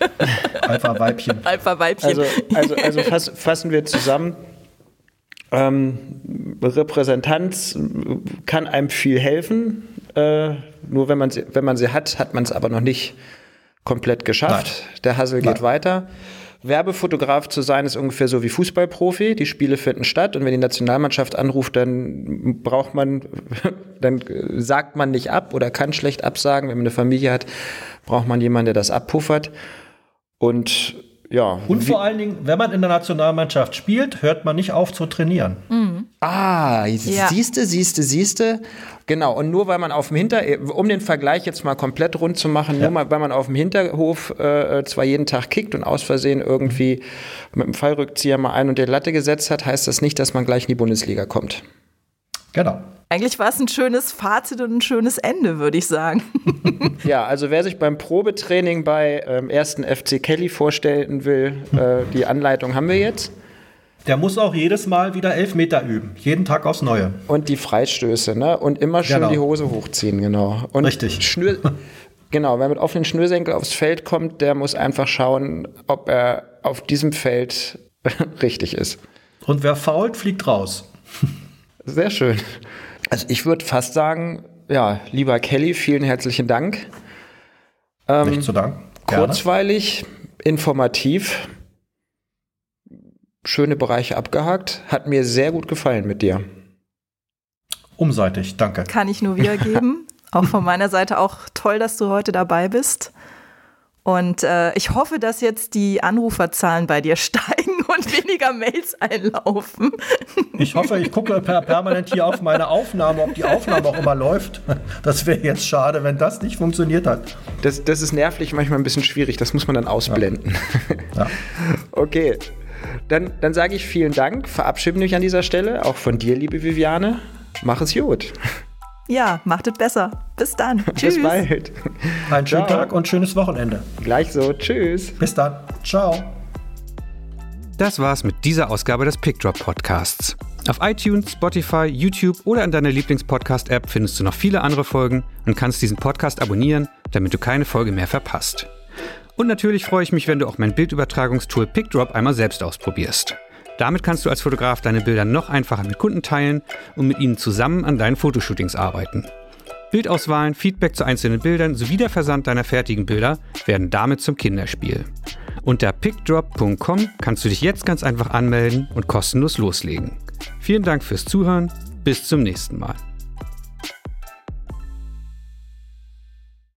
Alpha-Weibchen. Alpha-Weibchen. Also, also, also fass, fassen wir zusammen. Ähm, Repräsentanz kann einem viel helfen. Äh, nur wenn man, sie, wenn man sie hat, hat man es aber noch nicht komplett geschafft. Nein. Der Hassel geht Nein. weiter. Werbefotograf zu sein ist ungefähr so wie Fußballprofi. Die Spiele finden statt und wenn die Nationalmannschaft anruft, dann braucht man, dann sagt man nicht ab oder kann schlecht absagen. Wenn man eine Familie hat, braucht man jemanden, der das abpuffert. Und ja. Und vor allen Dingen, wenn man in der Nationalmannschaft spielt, hört man nicht auf zu trainieren. Mhm. Ah, ja. siehste, siehste, siehste. Genau, und nur weil man auf dem Hinter, um den Vergleich jetzt mal komplett rund zu machen, ja. nur mal, weil man auf dem Hinterhof äh, zwar jeden Tag kickt und aus Versehen irgendwie mit dem Fallrückzieher mal ein und der Latte gesetzt hat, heißt das nicht, dass man gleich in die Bundesliga kommt. Genau. Eigentlich war es ein schönes Fazit und ein schönes Ende, würde ich sagen. ja, also wer sich beim Probetraining bei ähm, ersten FC Kelly vorstellen will, äh, die Anleitung haben wir jetzt. Der muss auch jedes Mal wieder elf Meter üben. Jeden Tag aufs Neue. Und die Freistöße, ne? Und immer schön genau. die Hose hochziehen, genau. Und Richtig. Schnür genau, wer mit offenen Schnürsenkel aufs Feld kommt, der muss einfach schauen, ob er auf diesem Feld richtig ist. Und wer fault, fliegt raus. Sehr schön. Also ich würde fast sagen, ja, lieber Kelly, vielen herzlichen Dank. Ähm, Nicht zu danken. Kurzweilig, informativ schöne Bereiche abgehakt. Hat mir sehr gut gefallen mit dir. Umseitig, danke. Kann ich nur wiedergeben. auch von meiner Seite auch toll, dass du heute dabei bist. Und äh, ich hoffe, dass jetzt die Anruferzahlen bei dir steigen und weniger Mails einlaufen. Ich hoffe, ich gucke per permanent hier auf meine Aufnahme, ob die Aufnahme auch immer läuft. Das wäre jetzt schade, wenn das nicht funktioniert hat. Das, das ist nervlich manchmal ein bisschen schwierig. Das muss man dann ausblenden. Ja. ja. Okay. Dann, dann sage ich vielen Dank, verabschiede mich an dieser Stelle, auch von dir, liebe Viviane. Mach es gut. Ja, macht es besser. Bis dann. Tschüss. Bis bald. Einen schönen Tag und schönes Wochenende. Gleich so. Tschüss. Bis dann. Ciao. Das war's mit dieser Ausgabe des PickDrop Podcasts. Auf iTunes, Spotify, YouTube oder in deiner Lieblingspodcast-App findest du noch viele andere Folgen und kannst diesen Podcast abonnieren, damit du keine Folge mehr verpasst. Und natürlich freue ich mich, wenn du auch mein Bildübertragungstool PickDrop einmal selbst ausprobierst. Damit kannst du als Fotograf deine Bilder noch einfacher mit Kunden teilen und mit ihnen zusammen an deinen Fotoshootings arbeiten. Bildauswahlen, Feedback zu einzelnen Bildern sowie der Versand deiner fertigen Bilder werden damit zum Kinderspiel. Unter pickdrop.com kannst du dich jetzt ganz einfach anmelden und kostenlos loslegen. Vielen Dank fürs Zuhören, bis zum nächsten Mal.